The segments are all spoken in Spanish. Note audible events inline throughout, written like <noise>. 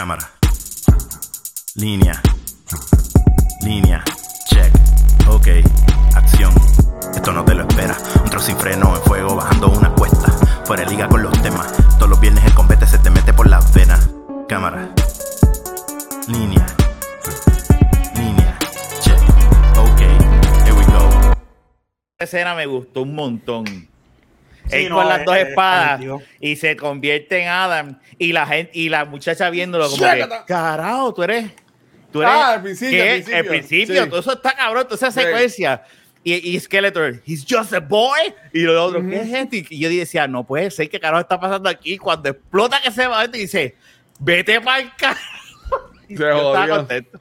Cámara. Línea. Línea. Check. Ok. Acción. Esto no te lo espera. Un trozo sin freno en fuego bajando una cuesta. Fuera de liga con los temas. Todos los viernes el combate se te mete por las venas. Cámara. Línea. Línea. Check. Ok. Here we go. Esa escena me gustó un montón. Sí, Él no, con las eh, dos eh, espadas ay, Dios. y se convierte en Adam y la gente y la muchacha viéndolo como que, carajo, tú eres tú eres Ah, al principio, ¿qué? al principio. El principio, Sí. todo eso está cabrón, toda esa Sí. secuencia. Y, y Skeletor, he's just a boy. Y lo otro, ¿qué es gente? Y yo decía, no puede ser, ¿qué carajo está pasando aquí? Cuando explota que se va, y dice, vete para el carro. <laughs> Se Yo estaba contento.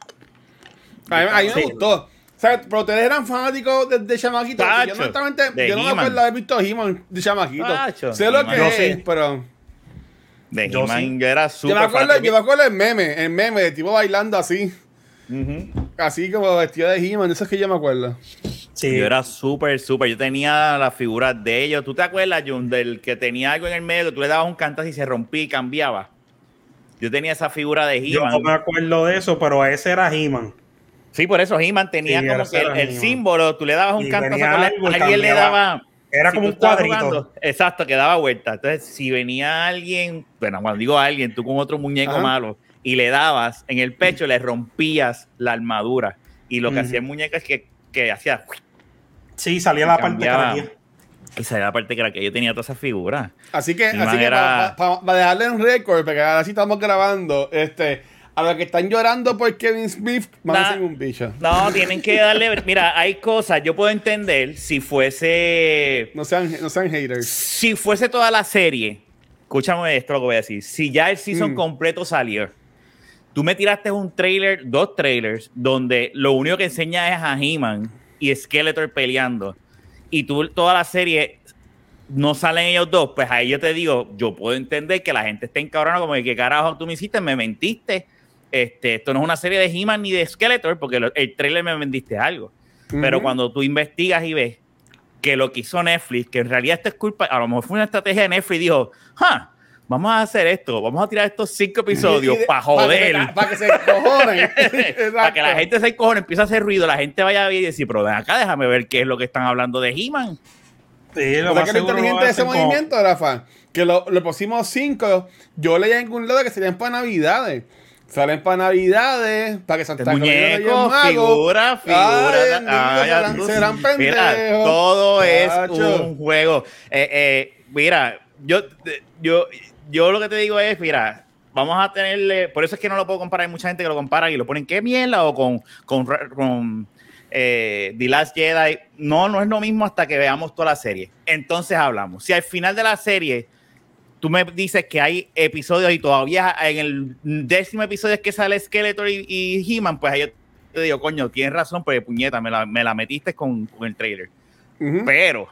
A mí, a mí me Sí. gustó. O sea, pero ustedes eran fanáticos de, de Chamaquito. Tacho, yo honestamente, de yo no me He-Man. acuerdo de haber visto He-Man de Chamaquito. Tacho, sé lo He-Man. que Yo es, sí. pero... De Yo He-Man, sí. yo era Yo súper me, acuerdo, yo me acuerdo el meme, el meme de tipo bailando así. Así como vestido de He-Man, eso es que yo me acuerdo. Sí. Yo era súper, súper. Yo tenía las figuras de ellos. ¿Tú te acuerdas, Jun, del que tenía algo en el medio que tú le dabas un cantazo y se rompía y cambiaba? Yo tenía esa figura de Yo no me He-Man. acuerdo de eso, pero ese era He-Man. Sí, por eso He-Man tenía Sí, como que el, símbolo, tú le dabas un y alguien le daba. Era si como un cuadrito. jugando, exacto, que daba vuelta. Entonces, si venía alguien, bueno, cuando digo alguien, tú con otro muñeco Ajá. malo, y le dabas en el pecho, le rompías la armadura. Y lo que hacía el muñeco es que, que hacía Sí, salía la parte Cambiaba. craquea. Y esa era la parte que era que yo tenía todas esas figuras. Así que, así que era- para dejarle un récord, porque ahora sí estamos grabando, este, a los que están llorando por Kevin Smith, Nah. manden un bicho. No, tienen que darle. Mira, hay cosas. Yo puedo entender si fuese. No sean, no sean haters. Si fuese toda la serie. Escúchame esto lo que voy a decir. Si ya el season Mm. completo salió. Tú me tiraste un trailer, dos trailers, donde lo único que enseña es a He-Man y Skeletor peleando. Y tú toda la serie no salen ellos dos, pues ahí yo te digo, yo puedo entender que la gente esté encabronada como de que carajo tú me hiciste, me mentiste. Este, esto no es una serie de He-Man ni de Skeletor, porque lo- el trailer me vendiste algo. Pero Ujú. cuando tú investigas y ves que lo que hizo Netflix, que en realidad esto es culpa, a lo mejor fue una estrategia de Netflix, dijo, "Ja, vamos a hacer esto, vamos a tirar estos cinco episodios Y para joder. que, para que se cojonen. <laughs> Para que la gente se cojone, empiece a hacer ruido, la gente vaya a ver y decir, pero ven acá, déjame ver qué es lo que están hablando de He-Man. Sí, lo ¿Sabes más qué es lo inteligente lo de ese como- movimiento, Rafa? Que lo, le pusimos cinco. Yo leí en algún lado que serían para Navidades. Salen para Navidades, para que Santa Claus Muñeco, figura, figura. Serán, Mira, pendejos. todo es un juego. Eh, eh, mira, yo, yo, yo lo que te digo es, mira, vamos a tenerle, por eso es que no lo puedo comparar, hay mucha gente que lo compara y lo ponen, ¿qué mierda? O con, con, con eh, The Last Jedi. No, no es lo mismo hasta que veamos toda la serie. Entonces hablamos. Si al final de la serie tú me dices que hay episodios y todavía en el décimo episodio es que sale Skeletor y, y He-Man, pues ahí yo te digo, coño, tienes razón, pues puñeta, me la, me la metiste con, con el trailer. Pero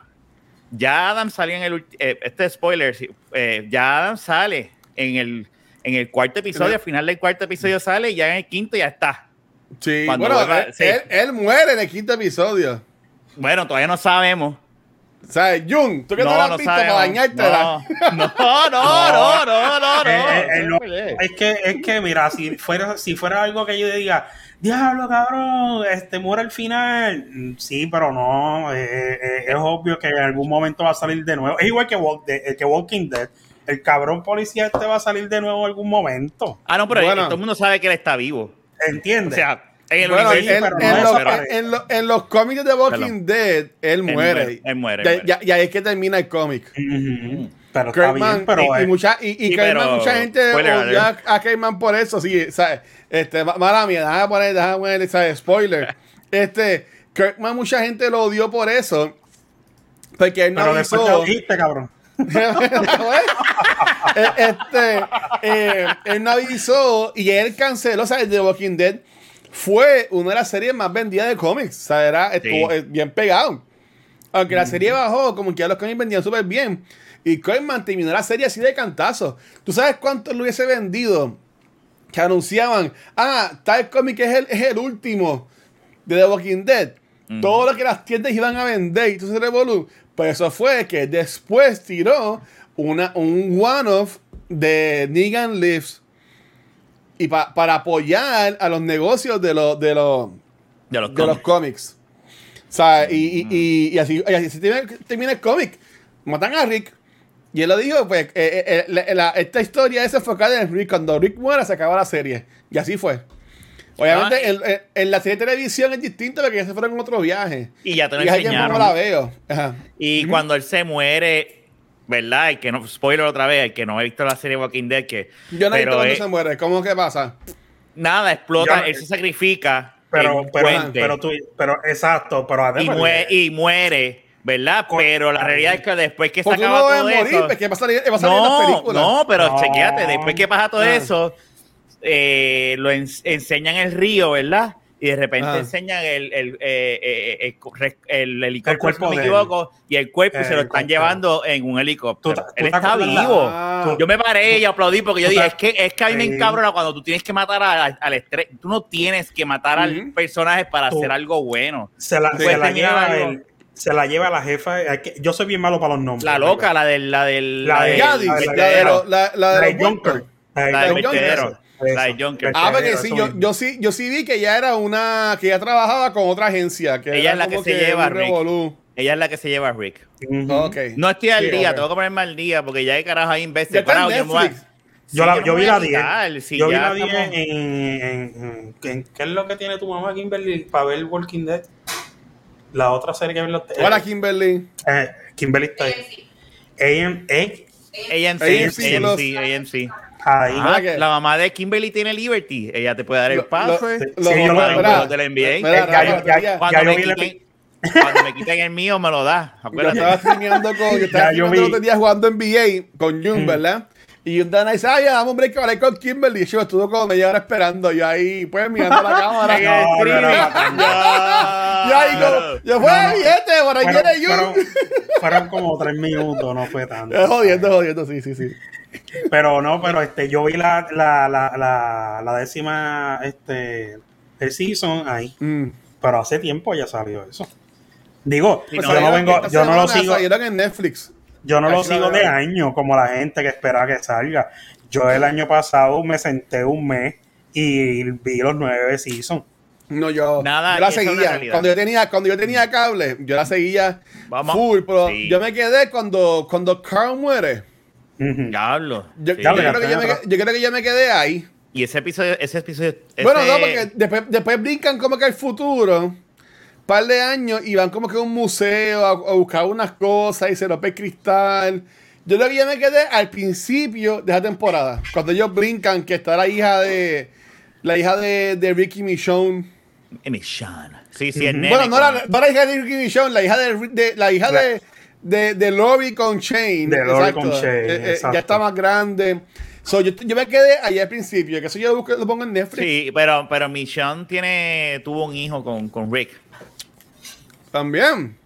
ya Adam salió en el eh, este es spoiler, eh, ya Adam sale en el, en el cuarto episodio, al final del cuarto episodio sale y ya en el quinto ya está. Sí, Cuando bueno, vuelva- él, sí. él- él muere en el quinto episodio. Bueno, todavía no sabemos. O sea, Jun, tú que no, lo has visto para dañarte. <laughs> No, no, no, no, no, no, no. Eh, eh, eh, no lo- es que, es que, mira, si fuera, si fuera algo que yo diga, diablo, cabrón, este muere al final. Mm, Sí, pero no, eh, eh, es obvio que en algún momento va a salir de nuevo. Es igual que, Walk- de- que Walking Dead. El cabrón policía este va a salir de nuevo en algún momento. Ah, no, pero Bueno. todo el mundo sabe que él está vivo. O ¿Entiendes? sea, en el Bueno, en, universo, pero en no, los, pero- en lo- en los cómics de Walking Perdón. Dead, él muere. muere, él muere, Y ahí es que termina el cómic. Pero está Kirkman, bien, pero y, y mucha, y, y Sí, Kirkman, pero- mucha gente odia a Kirkman por eso, sí, ¿sabes? Este, ma- mala mía, déjame poner, déjame poner, ¿sabes? Spoiler. <laughs> Este, Kirkman, mucha gente lo odió por eso, porque él no pero después te avisó. ojiste, cabrón. <laughs> <laughs> Eh, este, eh, él no avisó y él canceló, sea, The Walking Dead fue una de las series más vendidas de cómics, o sea, era, estuvo Sí. eh, bien pegado. Aunque la serie bajó, como que ya los cómics vendían súper bien. Y Kirkman terminó la serie así de cantazo. ¿Tú sabes cuánto lo hubiese vendido? Que anunciaban, ah, tal cómic es el, es el último de The Walking Dead. Todo lo que las tiendas iban a vender y todo ese revolú. Pues eso fue que después tiró una, un one-off de Negan Lives. Y pa- para apoyar a los negocios de los, de los, De los de los cómics. O sea, y, y, y, y así, y así termina, termina el cómic. Matan a Rick. Y él lo dijo, pues, eh, eh, eh, la- la- esta historia es enfocada en Rick. Cuando Rick muera, se acaba la serie. Y así fue. Obviamente, Ah, en, en- en la serie de televisión es distinto porque ya se fueron en otro viaje. Y ya te lo Y ya no enseñaron. la veo. Ajá. Y cuando él se muere, ¿verdad? El que no, spoiler otra vez, el que no ha visto la serie Walking Dead, que. Yo no he visto pero cuando es- se muere. ¿Cómo que pasa? Nada, explota, Yo- él se sacrifica. en Pero, pero, puente pero, tú, pero, exacto, pero y, además. mue- y muere, ¿verdad? Con- Pero la realidad es que después que se acaba no todo morir, eso. porque va a salir, va a salir en las No, películas. no, pero No. chequéate, después que pasa todo Ah. eso, eh, lo ens- enseñan el río, ¿verdad? Y de repente Ah. enseñan el, el, eh, eh, eh, el- el helicóptero, El cuerpo si no me equivoco, y el cuerpo El se lo están llevando en un helicóptero. Tú- él está la- vivo. Ah. Yo me paré y aplaudí porque yo dije, es que, es que a mí me encabrona cuando tú tienes que matar a- al, al estrés. Tú no tienes que matar al Ujú. personaje para Tú- hacer algo bueno. Se la, se la lleva el- se la lleva la jefa. Yo soy bien malo para los nombres. La loca, la del... La del La del de Yadis, la de, la, la de La de. La de La de Junker. Ah, porque sí, yo, yo sí, yo sí vi que ella era una, que ella trabajaba con otra agencia. Que Ella es la que se lleva a un Rick. revolú. Ella es la que se lleva a Rick. Ujú. Ok. No estoy al Sí, día, ok. tengo que ponerme al día porque ya hay carajo ahí imbécil. Parado, yo voy a-. Yo, Sí, la, yo vi la 10. quitar, si yo vi la 10 estamos- en, en, en- ¿Qué es lo que tiene tu mamá, Kimberly, para ver Walking Dead? La otra serie que vi los. Hola, Kimberly. Eh, Kimberly está ahí. AM, eh, AMC, AMC, AMC, los- AMC. Ahí. Ah, Ah, que- la mamá de Kimberly tiene Liberty. Ella te puede dar el Lo- password. lo- Sí, yo lo- yo- ya- ya- cuando, yo me quiten, cuando me quiten el mío, me lo da. <laughs> Yo Acuérdate. estaba streameando con, yo estaba yo el otro día jugando NBA con Jun, ¿verdad? Y un Dana dice, ah, ya, dame un break para hablar con Kimberly. Y yo estuvo como media hora esperando. Yo ahí, pues, mirando la <laughs> cámara. No, el no, no, Ya. <laughs> Y ahí, como, yo fue, No, no. billete, por ahí Fueron, viene fueron, Jun. fueron como tres minutos, no fue tanto. Jodiendo, jodiendo, sí, sí, sí. Pero no, pero este, yo vi la, la, la, la, la décima este, el season ahí. Mm. Pero hace tiempo ya salió eso. Digo, yo no, vengo, yo no lo sigo, en Netflix. yo no lo sigo de año como la gente que espera que salga. Yo el año pasado me senté un mes y vi los nueve seasons. No, yo, Nada, yo la seguía. Cuando yo tenía, cuando yo tenía cable, yo la seguía Vamos. full, pero Sí. yo me quedé cuando, cuando Carl muere. Diablo. Yo, Sí. yo Ya, creo que yo, me, ya. yo creo que yo me quedé ahí. Y ese episodio, ese episodio. Bueno, no, porque después, después brincan como que al futuro, un par de años, y van como que a un museo a, a buscar unas cosas y se rompe el cristal. Yo creo que yo me quedé al principio de esa temporada, cuando ellos brincan, que está la hija de la hija de, de Ricky Michonne. Sean. Sí, sí, el nene Bueno, no la, no la hija de Ricky Michonne, la hija de, de- la hija de, de, de Lori con Shane. De exacto. con Shane, Eh, eh, exacto. ya está más grande. So, yo, yo me quedé allá al principio, que eso yo lo, busco- lo pongo en Netflix Sí, pero, pero Michonne tiene, tuvo un hijo con, con Rick. también.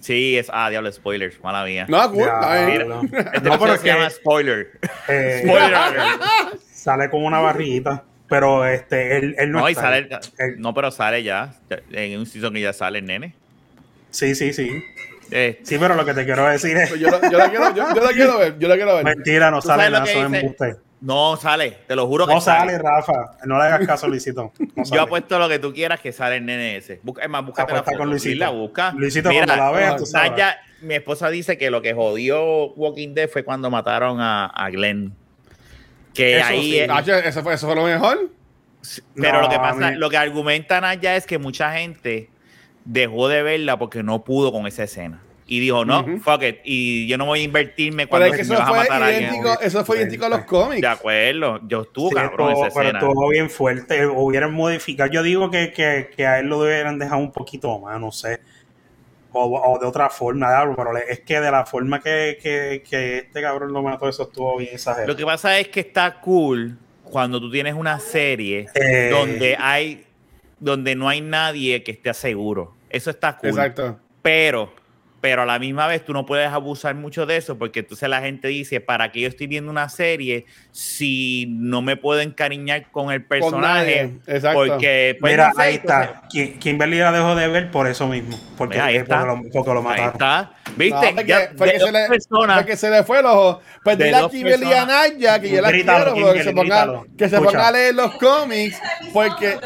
Sí, es. Ah, diablo, spoilers. Mala mía. No, cool. Ya, no. <laughs> Este No, episodio pero se que- llama Spoiler. <laughs> Eh, Spoiler <laughs> sale con una barriguita, pero este, él, él no, No, y está sale. Él- No, pero sale ya. ya, En un season que ya sale el nene. sí, sí, sí. Eh, Sí, pero lo que te quiero decir es Pues yo, la- yo la quiero, yo, yo la quiero ver, yo la quiero ver. mentira, no ¿Tú sale nada, eso embuste. no sale, te lo juro que No sale, Rafa. No le hagas caso, Luisito. No <laughs> sale. Yo apuesto lo que tú quieras que sale el nene ese. Busca, es más, búscate la foto. con Luisito. La busca. Luisito, Mira, cuando la veas, tú sabes. Naya- mi esposa dice que lo que jodió Walking Dead fue cuando mataron a, a Glenn. Que Eso ahí sí. es- che, ¿Eso fue, ¿Eso fue lo mejor? Pero No, lo que pasa, lo que argumenta Naya es que mucha gente dejó de verla porque no pudo con esa escena. Y dijo, no, fuck it. Y yo no voy a invertirme cuando es que me vas a matar a alguien. eso fue idéntico a los cómics. De acuerdo. Yo estuve Sí, cabrón estuvo- esa pero escena. estuvo bien fuerte. Hubieran modificado. Yo digo que, que, que a él lo hubieran dejado un poquito más, no sé. O, o de otra forma, pero es que de la forma que, que, que este cabrón lo mató, eso estuvo bien exagerado. Lo que pasa es que está cool cuando tú tienes una serie Eh. donde hay donde no hay nadie que esté seguro. Eso está cool. Exacto. Pero, pero a la misma vez tú no puedes abusar mucho de eso porque entonces la gente dice, ¿para qué yo estoy viendo una serie si no me puedo encariñar con el personaje? exacto. Porque, pues, Mira, no sé, ahí entonces- está. Ki- Kimberly la dejó de ver por eso mismo. Porque, Mira, ahí está. porque lo, porque lo Ahí mataron. está. ¿Viste? No, Ya, porque de se le, personas, porque se le fue el ojo. Pues De dile a Kimberly y a. Naya que yo la Grítalo, quiero, que se ponga, que se a leer los cómics. Porque.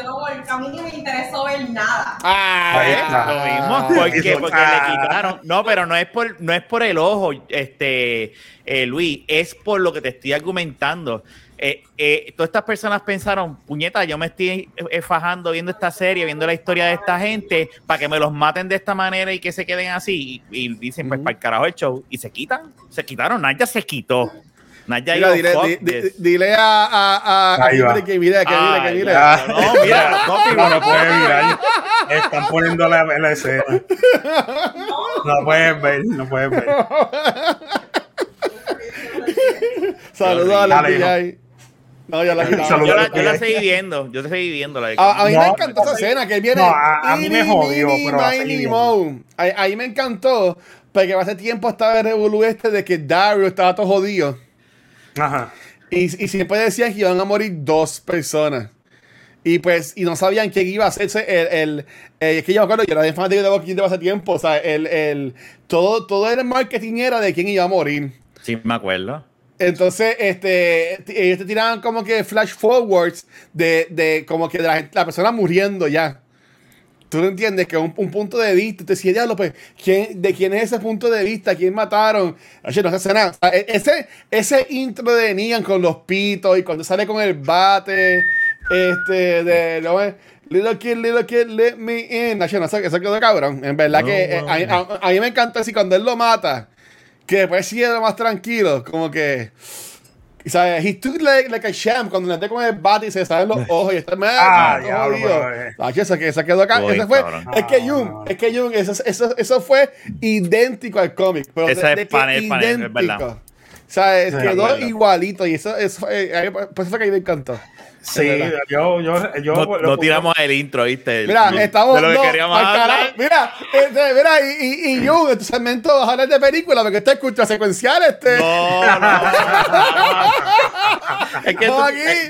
A mí ni me interesó ver nada. Ah, Ahí está. Lo mismo, porque, porque ah. le quitaron. No, pero no es por, no es por el ojo, este eh, Luis, es por lo que te estoy argumentando. Eh, eh, todas estas personas pensaron, puñeta, yo me estoy fajando viendo esta serie, viendo la historia de esta gente, para que me los maten de esta manera y que se queden así. Y, y dicen, pues para el carajo el show. Y se quitan, se quitaron. Naya se quitó. Naya Mira, dile, "Fuck di- di- this". dile a, a, a, a que mire, que mire, que mire. <laughs> No, mira, no, No, no puedes mirar. Están poniendo la, la escena. No puedes ver, no puedes ver. <laughs> Saludos a la. TI. No, ya la. Yo la, yo la seguí viendo, yo seguí viendo. La de A, a mí No, me encantó esa escena que él viene. no, a- a mí me "Eeny, jodió, pero ahí me encantó. Porque hace tiempo estaba el revolú este de que Dario estaba todo jodido. Ajá. Y, y siempre decían que iban a morir dos personas. Y pues, y no sabían quién iba a hacerse el, el, el- es que yo me acuerdo, yo era bien fanático de Walking Dead hace tiempo, o sea, el, el, todo, todo el marketing era de quién iba a morir. Sí, me acuerdo. Entonces, este, ellos te tiraban como que flash forwards de, de como que de la, gente- la persona muriendo ya. Tú no entiendes que un, un punto de vista, te decía, diablo, pues, ¿quién, ¿de quién es ese punto de vista? ¿Quién mataron? Oye, no se hace nada. O sea, e- ese, ese intro de Negan con los pitos y cuando sale con el bate, este, de, ¿no? Little kid, little kid, let me in. Oye, no, eso, eso quedó cabrón. En verdad No, que eh, a, a- a mí me encanta así cuando él lo mata, que después sigue lo más tranquilo, como que... ¿Sabes? He took like, like a champ cuando le con el bate y se salen los ojos y está mal. Ah, diablo, eh. Ah, que eso, que eso quedó acá. Ese fue, es que Jung, es que Jung, eso, eso, eso fue idéntico al cómic. Pero Ese de, es de que panel, panel, es verdad. O sea, es- quedó igualito y eso, eso fue, eh, por eso fue que a mí me encantó. Sí, yo, yo, yo. No, no tiramos el intro, ¿viste? Mira, estamos. de lo que no, queríamos al hablar. carajo. Mira, este, mira, y, y, y Jung, en tu segmento vas a hablar de películas porque este es cultura secuencial. Este. No, no, no, no. Es que tú- aquí.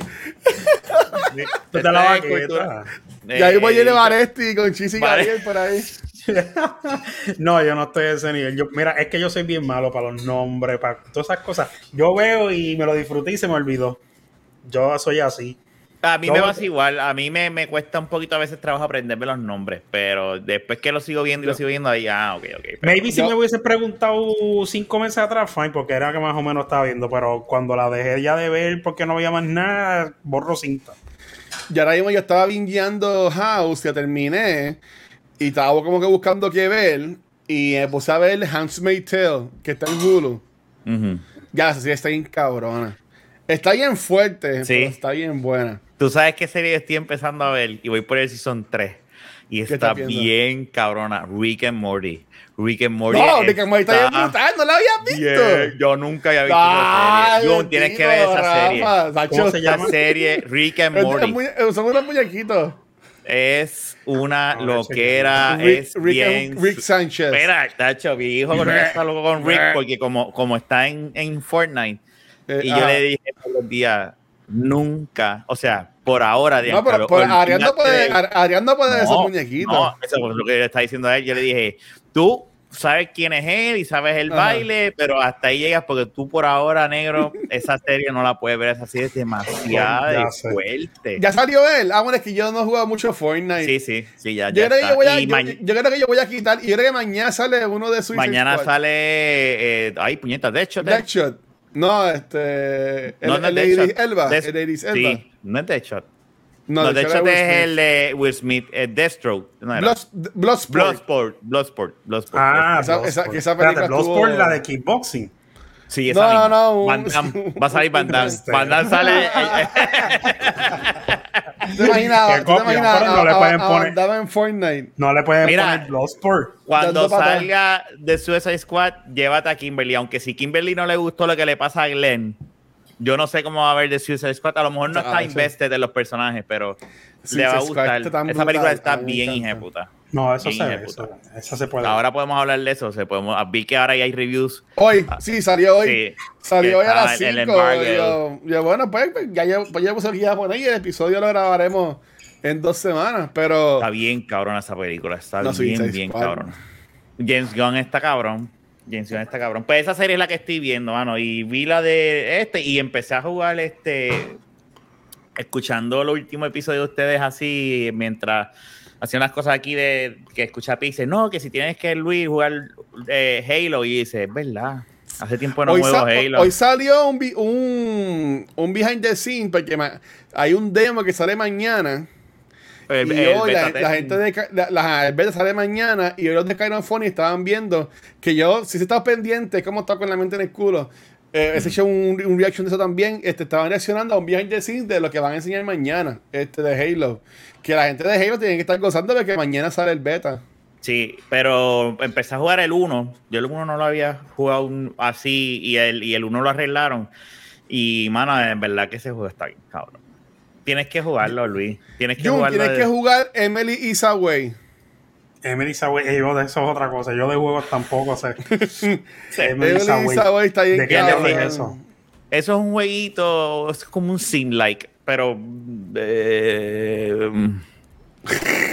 Tú te la vas cultura. Y ahí voy Eh, a llevar este con Chis y Vale. Gabriel por ahí. <laughs> No, yo no estoy a ese nivel. Yo, mira, es que yo soy bien malo para los nombres, para todas esas cosas. Yo veo y me lo disfruté y se me olvidó. Yo soy así. A mí Yo- me pasa igual, a mí me, me cuesta un poquito a veces trabajo aprenderme los nombres, pero después que lo sigo viendo y lo sigo viendo ahí, ah, ok, ok. pero- Maybe si me hubiese preguntado cinco meses atrás, fine, porque era que más o menos estaba viendo, pero cuando la dejé ya de ver porque no veía más nada, borro cinta. Y ahora mismo yo estaba vingueando House, que terminé, y estaba como que buscando qué ver, y me puse a ver Handmaid's Tale, que está en Hulu. Ujú. Ya, esa sí está bien cabrona. Está bien fuerte, Sí. pero está bien buena. Tú sabes qué serie estoy empezando a ver y voy por el season 3 y ¿Qué está bien cabrona, Rick and Morty. Rick and Morty. No, de que me está bien brutal, no la habías visto. bien- Yo nunca había visto Ay, esa serie. Jun, tienes que ver esa Rafa, serie. ¿Cómo se llama? serie, Rick and es- es Morty, muy- son unos muñequitos. es una No, loquera, Rick, es Rick, bien... Rick Sánchez. Espera, tacho, mi hijo con está loco con Rick porque como, como está en, en Fortnite Eh, y yo ah. le dije todos los días, nunca, o sea, por ahora... de No, pero, pero no puede, de- Arián no puede No, muñequitos. No, eso es lo que le está diciendo a él. Yo le dije, tú sabes quién es él y sabes el Ajá. baile, pero hasta ahí llegas porque tú por ahora, negro, esa serie no la puedes ver. Esa serie es demasiado Ya fuerte. Ya salió él. Ah, bueno, es que yo no he jugado mucho Fortnite. Sí, sí, sí, ya, Yo ya creo, que yo, voy a, yo, yo creo que yo voy a quitar. Y yo creo que mañana sale uno de Suicide mañana Squad. sale. eh, ay, puñetas, de hecho. Deadshot. No, este. no, el, no el Deadshot. Elba. Des- el Elba. Sí, no es Deadshot. No, No, Deadshot es el de Will Smith, eh, Deathstroke. No era. Blood- Bloodsport. Bloodsport. Bloodsport. Bloodsport. Ah, Esa- Bloodsport. esa- esa Espérate, película Bloodsport, estuvo- la de kickboxing. Sí, No, esa no, misma. no, un- Van Damme. Va a salir Van <laughs> Damme. Van Damme sale. <laughs> ¿Te imaginas? Que ¿Te copian, imaginas? pero no le pueden a- poner- en Fortnite. No le pueden Mira. poner Bloodsport. Cuando salga de Suicide Squad, llévate a Kimberly. Aunque si Kimberly no le gustó lo que le pasa a Glenn, yo no sé cómo va a ver de Suicide Squad. A lo mejor no Ah, está sí. invested en los personajes, pero Le va a gustar. tan Esa película está bien hijeputa. No, eso Bien se ve. Eso, eso se puede. Ahora podemos hablar de eso. Se podemos, vi que ahora ya hay reviews. Hoy, sí, salió hoy. Sí, salió hoy a las el 5. embargo. Yo, yo, bueno, pues, pues, ya llevo, pues, llevo aquí a poner y el episodio lo grabaremos en dos semanas. Pero Está bien cabrona esa película. Está No, bien, bien Squad. cabrona. James Gunn está cabrón. James Gunn está cabrón. Pues esa serie es la que estoy viendo, mano. Y vi la de este y empecé a jugar este. Escuchando el último episodio de ustedes así mientras hacían las cosas aquí de que escucha Pi dice, no, que si tienes que Luis jugar eh, Halo y dice, es verdad. Hace tiempo no hoy, Halo. hoy salió un, un, un behind the scene porque hay un demo que sale mañana. El- y el hoy la, gente de la, la- el beta sale mañana y hoy los de Kyron Funny estaban viendo que yo, si se estaba pendiente, como estaba con la mente en el culo, eh, ese hecho un, un reaction de eso también, este, estaban reaccionando a un behind the scenes de lo que van a enseñar mañana, este de Halo. Que la gente de Halo tiene que estar gozando de que mañana sale el beta. Sí, pero empecé a jugar el 1. Yo el 1 no lo había jugado un- así y el, y el 1 lo arreglaron. Y, mano, en verdad que ese juego está bien, cabrón. Tienes que jugarlo, Luis. Tienes que Jun, jugarlo. tienes de- que jugar Emily Isaway. Emily Saway, eh, yo de eso es otra cosa. Yo de juegos tampoco sé. <laughs> Emily Saway. Está bien ¿De qué es eso? Eso es un jueguito, es como un sim-like, pero... eh,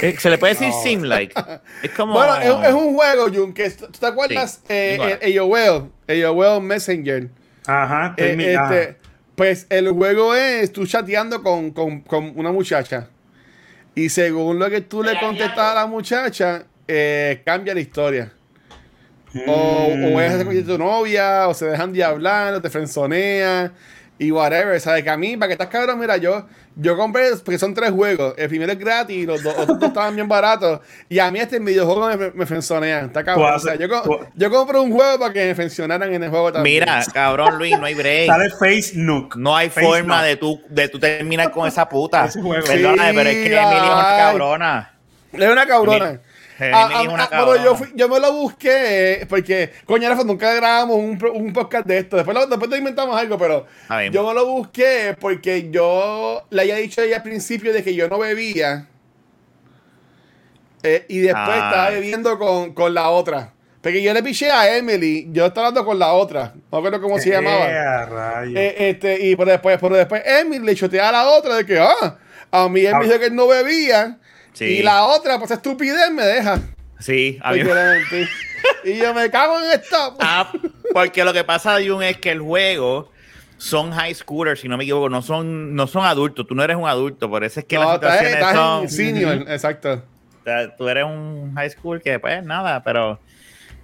eh, se le puede decir <laughs> No. sim-like. Es como... Bueno, es, es un juego, Jun, que ¿tú te acuerdas? Sí, eh, igual. eh, AOL, AOL Messenger. Ajá, Eh, este, pues el juego es tú chateando con, con- con una muchacha. Y según lo que tú le contestas a la muchacha, eh, cambia la historia. O, o se convierte en tu novia, o se dejan de hablar, o te frenzonean, y whatever. ¿Sabes? Que a mí, para que estás cabrón, mira, yo, yo compré, porque son tres juegos. El primero es gratis, y los dos, otros dos estaban bien baratos. Y a mí este videojuego me, me frenzonean. Está cabrón. O sea, yo, yo compré un juego para que me frenzonaran en el juego también. Mira, cabrón, Luis, no hay break. Sale Face Nook. No hay Face forma Nook. de tú, de tú terminar con esa puta. <laughs> Perdóname, Sí, pero es que Emily es una cabrona. Es una cabrona. Ah, ah, una ah, pero cabrona. yo, fui- yo me lo busqué eh, porque, coño, nunca grabamos un, un podcast de esto. Después, lo- después te inventamos algo, pero yo me lo busqué porque yo le había dicho a ella al principio de que yo no bebía. Eh, y después Ah. estaba bebiendo con, con la otra. Porque yo le piché a Emily, yo estaba hablando con la otra. No recuerdo cómo se llamaba. Eh, a rayos. Eh, este, y por después, por después Emily le chotea a la otra de que, ah, a mí él me dijo que él no bebía. Sí. Y la otra, pues estupidez, me deja. Sí, a mí y yo me cago en esto. <laughs> Ah, porque lo que pasa, Jun, es que el juego son high schoolers, si no me equivoco, no son, no son adultos. Tú no eres un adulto, por eso es que no, las situaciones estás son. en senior, <laughs> exacto. Tú eres un high school que, pues, nada, pero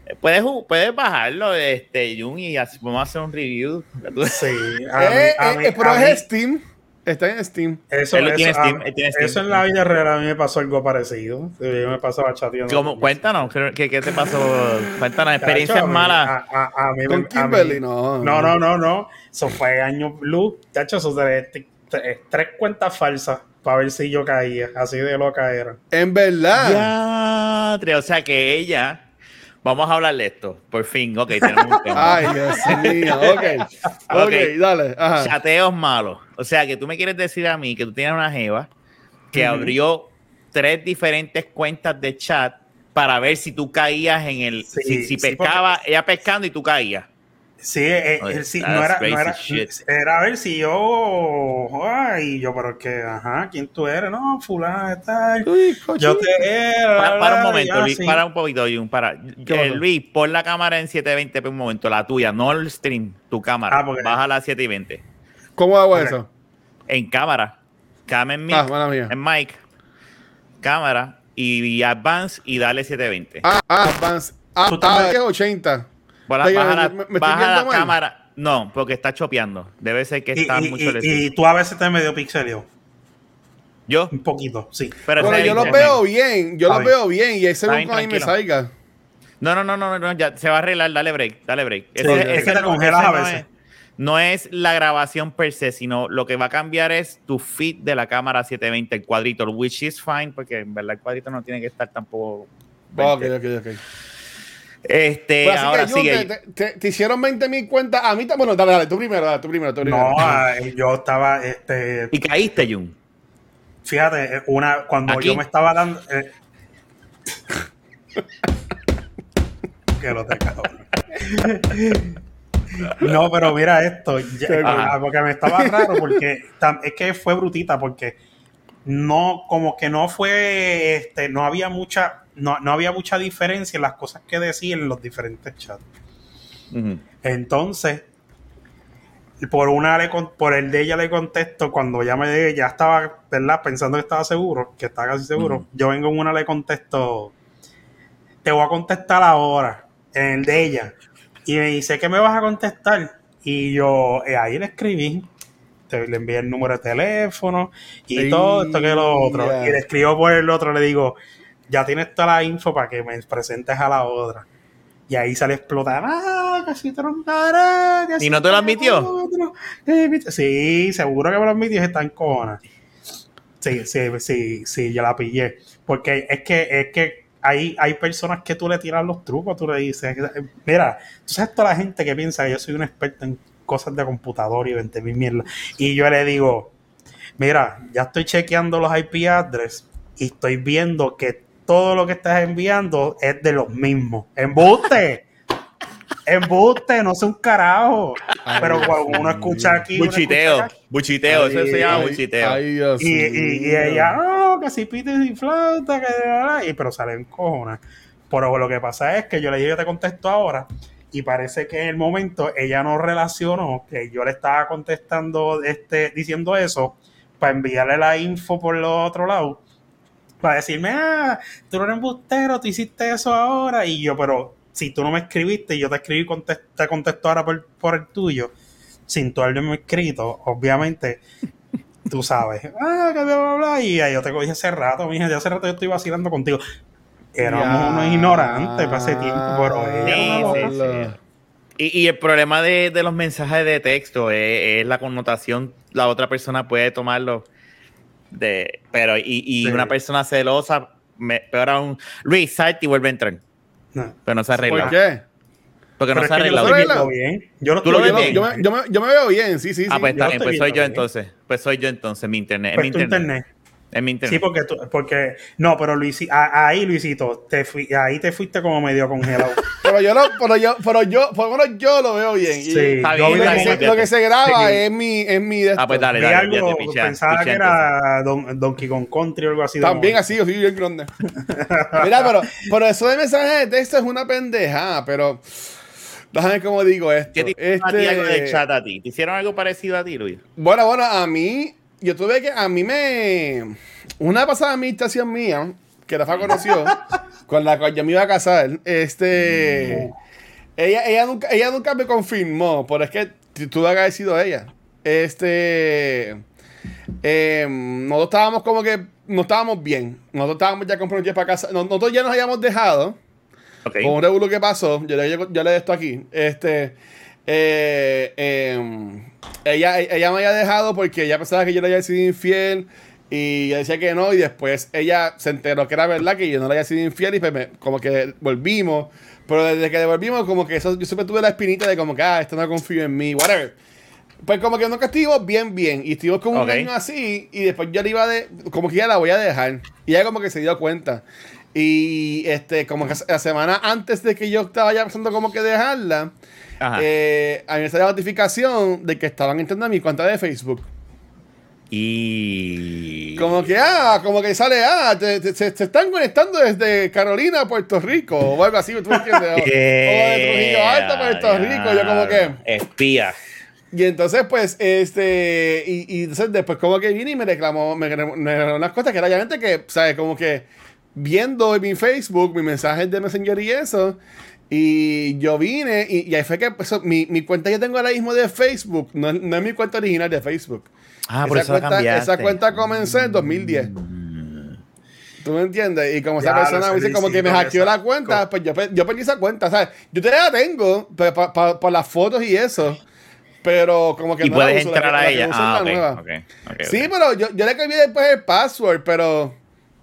eh, puedes, puedes bajarlo, este, Jun, y así vamos a hacer un review. Sí, a mí- Eh, a eh, mí- eh, pero a mí- es Steam. Está en Steam. Eso, Él eso, tiene a- Steam, él tiene Steam. eso en la vida real a mí me pasó algo parecido. Yo me pasaba chateando. ¿Cómo? Cuéntanos, ¿qué, qué- te pasó? Cuéntanos, experiencias Chacho, a mí- malas. A, a- a mí Con Kimberly, mí- no. No, no, no, no. Eso fue años luz. Chacho, eso tres, tres- tres cuentas falsas para ver si yo caía. Así de loca era. En verdad. Ya, o sea que ella. Vamos a hablar de esto, por fin. Ok, tenemos un tema. <laughs> Ay, Dios mío. Ok. <laughs> Ok, Ok. dale. Ajá. Chateos malos. O sea que tú me quieres decir a mí que tú tienes una jeva que abrió tres diferentes cuentas de chat para ver si tú caías en el. Sí, si, si sí, pescaba, ella pescando y tú caías. Sí, eh, Oye, eh, sí, that's no era, no era, era a ver si yo, ay, yo, pero que, ajá, ¿quién tú eres? No, fulano, tal. Uy, Yo te era. Para, para un momento, ya, Luis, sí. para un poquito, Jun, para. ¿Qué Eh? Luis, pon la cámara en 720 por un momento, la tuya, no el stream, tu cámara. Ah, porque- Bájala a 720. ¿Cómo hago eso? En cámara. Cámara en mic, Ah, mala mía. en mic, cámara y, y advance y dale 720. Ah, ah, Advance. Ah, Tú ah, también- que es 80. Baja, Oye, baja la, me- baja la cámara. No, porque está chopeando. Debe ser que está y- mucho y- y tú a veces te medio pixelio. Yo, Un poquito, sí. pero Bueno, yo internet. veo bien. Yo bien. veo bien. Y ese Está es bien, un a mí me salga. No, no, no, no, no, ya se va a arreglar, dale break, dale break. Sí, es que te congelas a no veces. es- no es la grabación per se, sino lo que va a cambiar es tu feed de la cámara 720, el cuadrito, which is fine, porque en verdad el cuadrito no tiene que estar tampoco. Ok, 20. ok, ok. Este, Pues ahora que, sigue. te, te- te hicieron 20 mil cuentas. A mí. Bueno, dale, dale. Tú primero, dale. Tú primero, tú primero. No, yo estaba, este, Y caíste, Jun. fíjate, eh, una, cuando Aquí. yo me estaba dando. eh, que lo te. No, pero mira esto, ya- ah, porque me estaba raro, porque tam- es que fue brutita, porque no, como que no fue, este, no había mucha, no, no había mucha diferencia en las cosas que decía en los diferentes chats. Entonces, por una le con- por el de ella le contesto cuando ya me ya estaba, ¿verdad? Pensando que estaba seguro, que estaba casi seguro. Yo vengo en una le contesto, te voy a contestar ahora, en el de ella. Y me dice, ¿qué me vas a contestar? Y yo, eh, ahí le escribí, te, le envié el número de teléfono y todo esto que lo otro. Y le escribo por el otro, le digo, ya tienes toda la info para que me presentes a la otra. Y ahí sale explotar, ah, casi troncará. ¿Y no te lo admitió? Sí, seguro que me lo admitió, está en cona. Sí, sí, sí, sí, yo la pillé. Porque es que, es que hay, hay personas que tú le tiras los trucos, tú le dices, mira, tú sabes toda la gente que piensa que yo soy un experto en cosas de computador y 20 mil mierda. Y yo le digo, mira, ya estoy chequeando los IP address y estoy viendo que todo lo que estás enviando es de los mismos. ¡Embuste! <laughs> ¡Embuste! No sé un carajo. Pero cuando uno escucha aquí... Buchiteo, escucha buchiteo, eso se llama Ay, buchiteo. ay, Dios y, y, y ella, no, que si pites y flauta, que de verdad", y pero salen cojones. Pero lo que pasa es que yo le dije, yo te contesto ahora, y parece que en el momento ella no relacionó que yo le estaba contestando, este, diciendo eso, para enviarle la info por el otro lado, para decirme, ah, tú eres embustero, tú hiciste eso ahora, y yo, pero si tú no me escribiste y yo te escribí, contest- te contesto ahora por, por el tuyo, sin tú haberme escrito, obviamente tú sabes, <laughs> ah, que bla, bla, bla, y yo te cogí hace rato, mija, ya hace rato yo estoy vacilando contigo. Éramos Ya. unos ignorantes para ese tiempo, pero Sí, sí, sí. Y, y el problema de, de los mensajes de texto es, es la connotación, la otra persona puede tomarlo de, pero y, y Sí. una persona celosa, me, peor aún, Luis, salte y vuelve a entrar, No. pero no se arregla. ¿Por qué? Porque no Pero se yo arregla. ¿No arregla? bien. Yo lo ¿Tú lo ves Yo, bien? me, yo, me, yo me veo bien, sí, sí, sí. Ah, pues yo está bien, pues soy yo bien. entonces. Pues soy yo entonces, mi internet. Es Pues mi internet. Es mi Sí, internet. porque, tú, porque no, pero Luisi, a- ahí Luisito, te fui, ahí te fuiste como medio congelado. <laughs> Pero yo, lo, pero yo, pero yo, por lo menos yo lo veo bien. Y Sí, Está yo bien, vi lo, que bien, se, lo que se graba Sí. es mi, es mi de Ah, pues dale, Vi dale. algo, pensaba que era Don, Donkey Kong Country o algo así. de También así, yo soy bien grande. Mira, pero, pero eso de mensajes de texto es una pendeja, pero déjame cómo digo esto. ¿Qué te hicieron a ti algo del Este, chat a ti? ¿Te hicieron algo parecido a ti, Luis? bueno, bueno, a mí, yo tuve que, a mí me, una pasada administración mía, que Rafa conoció, <laughs> con la cual yo me iba a casar, este, ella, ella, nunca, ella nunca me confirmó, pero es que t- tuve que haber sido ella. Este, eh, nosotros estábamos como que, no estábamos bien, nosotros estábamos ya comprometidos para casa, no- nosotros ya nos habíamos dejado, Ok. con un revuelo que pasó, yo le, yo, le esto aquí. Este, eh, em, ella, ella me había dejado porque ella pensaba que yo le había sido infiel y ella decía que no y después ella se enteró que era verdad que yo no le había sido infiel y pues me- como que volvimos. Pero desde que volvimos como que eso, yo siempre tuve la espinita de como que, ah, esto no confío en mí, whatever. Pues como que nunca estuvimos bien, bien. Y estuvimos como Ok. un año así. Y después yo le iba de. Como que ya la voy a dejar. Y ella como que se dio cuenta. Y este, como que la semana antes de que yo estaba ya pensando como que dejarla, eh, a mí me salió la notificación de que estaban entrando a mi cuenta de Facebook. y. Como que, ah, como que sale, ah, te- te- se, se están conectando desde Carolina a Puerto Rico, o algo así, ¿tú me entiendes? <laughs> O, o de Trujillo Alto a Puerto Rico, yo como que... Espía. Y entonces, pues, este, y, y entonces después como que vine y me reclamó, me me reclamó unas cosas que era obviamente que, ¿sabes? Como que viendo en mi Facebook, mis mensajes de Messenger y eso, y yo vine, y, y ahí fue que eso, mi, mi cuenta que tengo ahora mismo de Facebook, no, es- no es mi cuenta original de Facebook. Ah, por esa, eso la cuenta, cambiaste. esa cuenta comenzó en 2010. ¿Tú me entiendes? Y como esa persona me dice como que me hackeó la cuenta, pues yo, pe- yo perdí esa cuenta, ¿sabes? Yo todavía la tengo, pero pa- pa- por las fotos y eso, pero como que Y no la puedes uso, la entrar a la ella. Ah, la ok. nueva. ok, ok, Sí, pero yo, yo le cambié después el password, pero,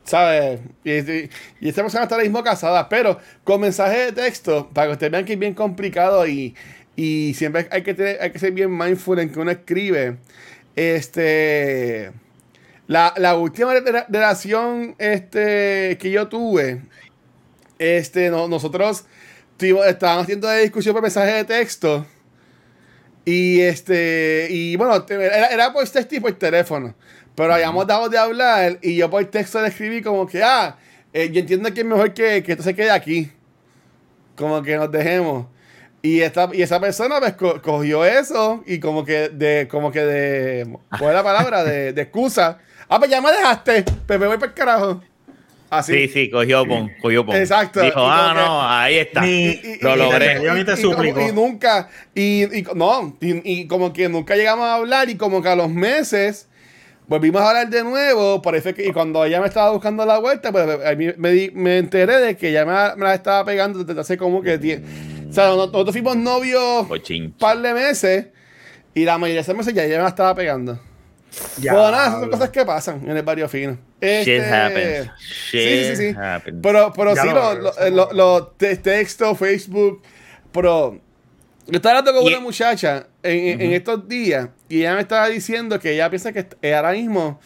¿sabes? Y, y, y esta persona está ahora mismo casada, pero con mensaje de texto, para que ustedes vean que es bien complicado y, y siempre hay que, tener, hay que ser bien mindful en que uno escribe. Este. La, la última re- relación este, que yo tuve, este, no- nosotros estábamos haciendo de discusión por mensaje de texto. Y este, y bueno, era, por texto y por teléfono. Pero habíamos dado de hablar y yo por texto le escribí como que, ah, eh, yo entiendo que es mejor que, que esto se quede aquí. Como que nos dejemos. Y, esta, y esa persona pues, co- cogió eso y como que de, como que de, ¿cuál es la palabra? De, de excusa. Ah, pues ya me dejaste, pues me voy para el carajo. Así. Sí, sí, cogió pon, cogió pon. Exacto. Dijo, ah, que- no, ahí está. Ni- Lo y- logré. Yo ni te suplico. y nunca, y, y- no, y, y como que nunca llegamos a hablar y como que a los meses volvimos a hablar de nuevo, parece que y cuando ella me estaba buscando la vuelta, pues a mí me, di- me enteré de que ella me, me la estaba pegando desde hace como que 10, o sea, nos- nosotros fuimos novios un par de meses y la mayoría de esos meses ya ella me la estaba pegando. Ya, Pero nada, son cosas que pasan en el barrio fino. Shit Este, happens. Shit sí, sí, sí. happens. Pero, pero Ya sí, lo los lo, lo- lo lo te- texto, Facebook, pero yo estaba hablando con Y- una muchacha en, en- en estos días y ella me estaba diciendo que ella piensa que eh, ahora mismo,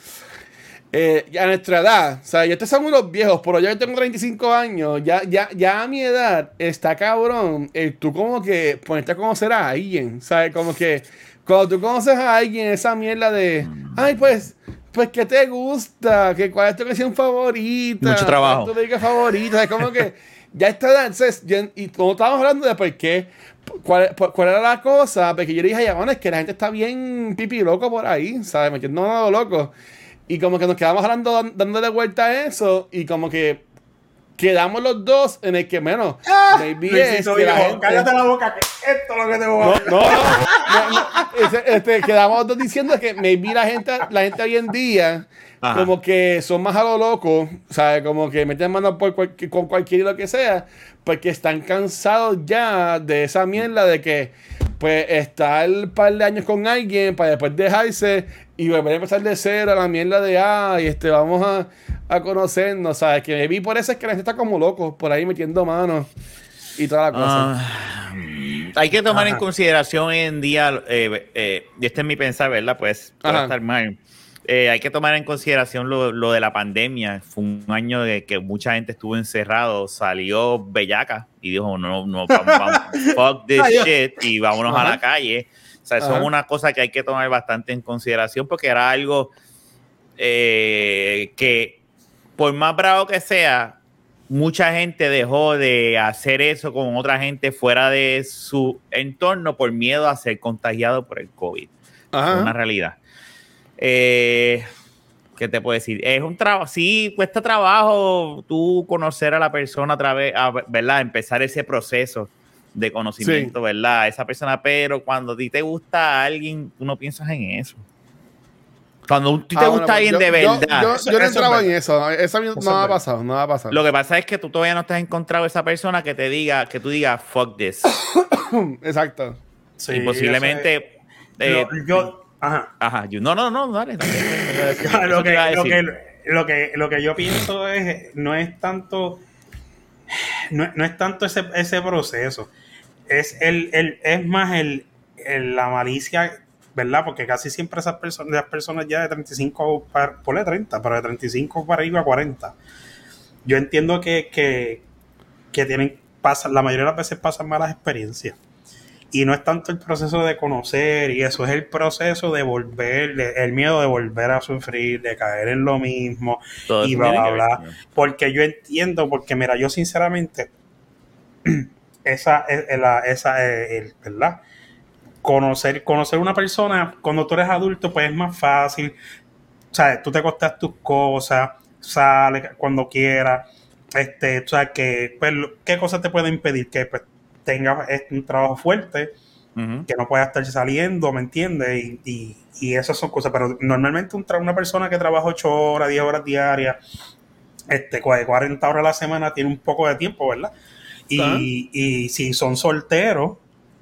eh, a nuestra edad, o sea, yo estos son unos viejos, pero yo tengo 35 años, ya, ya, ya a mi edad está cabrón, el tú como que ponerte a conocer a alguien, ¿sabes? Como que cuando tú conoces a alguien, esa mierda de, ay, pues, pues, ¿qué te gusta? ¿Qué, ¿Cuál es tu canción favorita? Mucho trabajo. ¿Cuál es tu favorita? Es como que ya está edad, entonces, y como estábamos hablando de por qué, cuál, cuál era la cosa, porque yo le dije a bueno, es que la gente está bien pipi loco por ahí, ¿sabes? Metiendo no loco. Y como que nos quedamos hablando, dándole vuelta a eso, y como que quedamos los dos en el que menos, maybe es que la gente... cállate la boca, que esto es lo que te voy a No, decir". no, no, no, este, quedamos dos diciendo que maybe la gente, la gente hoy en día, Ajá. como que son más a lo loco, ¿sabes? Como que meten mano por cual- con cualquier lo que sea, porque están cansados ya de esa mierda de que, pues, estar un par de años con alguien para después dejarse y volver a empezar de cero a la mierda de, ay, este, vamos a, a conocernos, ¿sabes? Que maybe por eso es que la gente está como loco, por ahí metiendo manos y toda la cosa. Ah, hay que tomar en consideración hoy en día, eh, eh, y este es mi pensar, ¿verdad? Pues Ajá. estar mal. Eh, hay que tomar en consideración lo, lo de la pandemia. Fue un año de que mucha gente estuvo encerrado, salió bellaca y dijo, no, no, vamos, vamos, <laughs> fuck this shit y vámonos a la calle. O sea, Ajá. es una cosa que hay que tomar bastante en consideración porque era algo eh, que, por más bravo que sea, mucha gente dejó de hacer eso con otra gente fuera de su entorno por miedo a ser contagiado por el COVID. Ajá. Es una realidad. Eh, ¿Qué te puedo decir? Es un trabajo, sí, cuesta trabajo tú conocer a la persona a través, a- ¿verdad? Empezar ese proceso de conocimiento, ¿verdad? Esa persona, pero cuando a ti te gusta a alguien, tú no piensas en eso. Cuando a ti te Ah, gusta pues alguien yo- de verdad. Yo, no entraba en eso. Eso no me ha pasado. No ha pasado. Lo que pasa es que tú todavía no te has encontrado esa persona que te diga, que tú digas, fuck this. <coughs> Exacto. Sí, y posiblemente. eh, yo, ajá. Ajá, yo- no, no, no, dale. <laughs> lo, que, lo, que, lo, que, lo que yo pienso es, no es tanto, no, no es tanto ese, ese proceso, es, el, el, es más el, el- la malicia, ¿verdad? Porque casi siempre esas personas, las personas ya de 35, para, ponle 30, pero de 35 para arriba a 40, yo entiendo que, que, que tienen, pasan, la mayoría de las veces pasan malas experiencias. Y no es tanto el proceso de conocer y eso, es el proceso de volver, de- el miedo de volver a sufrir, de caer en lo mismo Todo y bla, bla, bla. Porque yo entiendo, porque mira, yo sinceramente, <clears throat> esa es es la, esa es el- ¿verdad? Conocer, conocer una persona, cuando tú eres adulto, pues es más fácil. ¿Sabes? Tú te costas tus cosas, sales cuando quieras. Este, o sea, que, pues, ¿qué cosas te pueden impedir? Que pues, tengas un trabajo fuerte, que no pueda estar saliendo, ¿me entiendes? Y, y, y esas son cosas, pero normalmente un una persona que trabaja 8 horas, 10 horas diarias, este, cua- 40 horas a la semana, tiene un poco de tiempo, ¿verdad? Y, y si son solteros,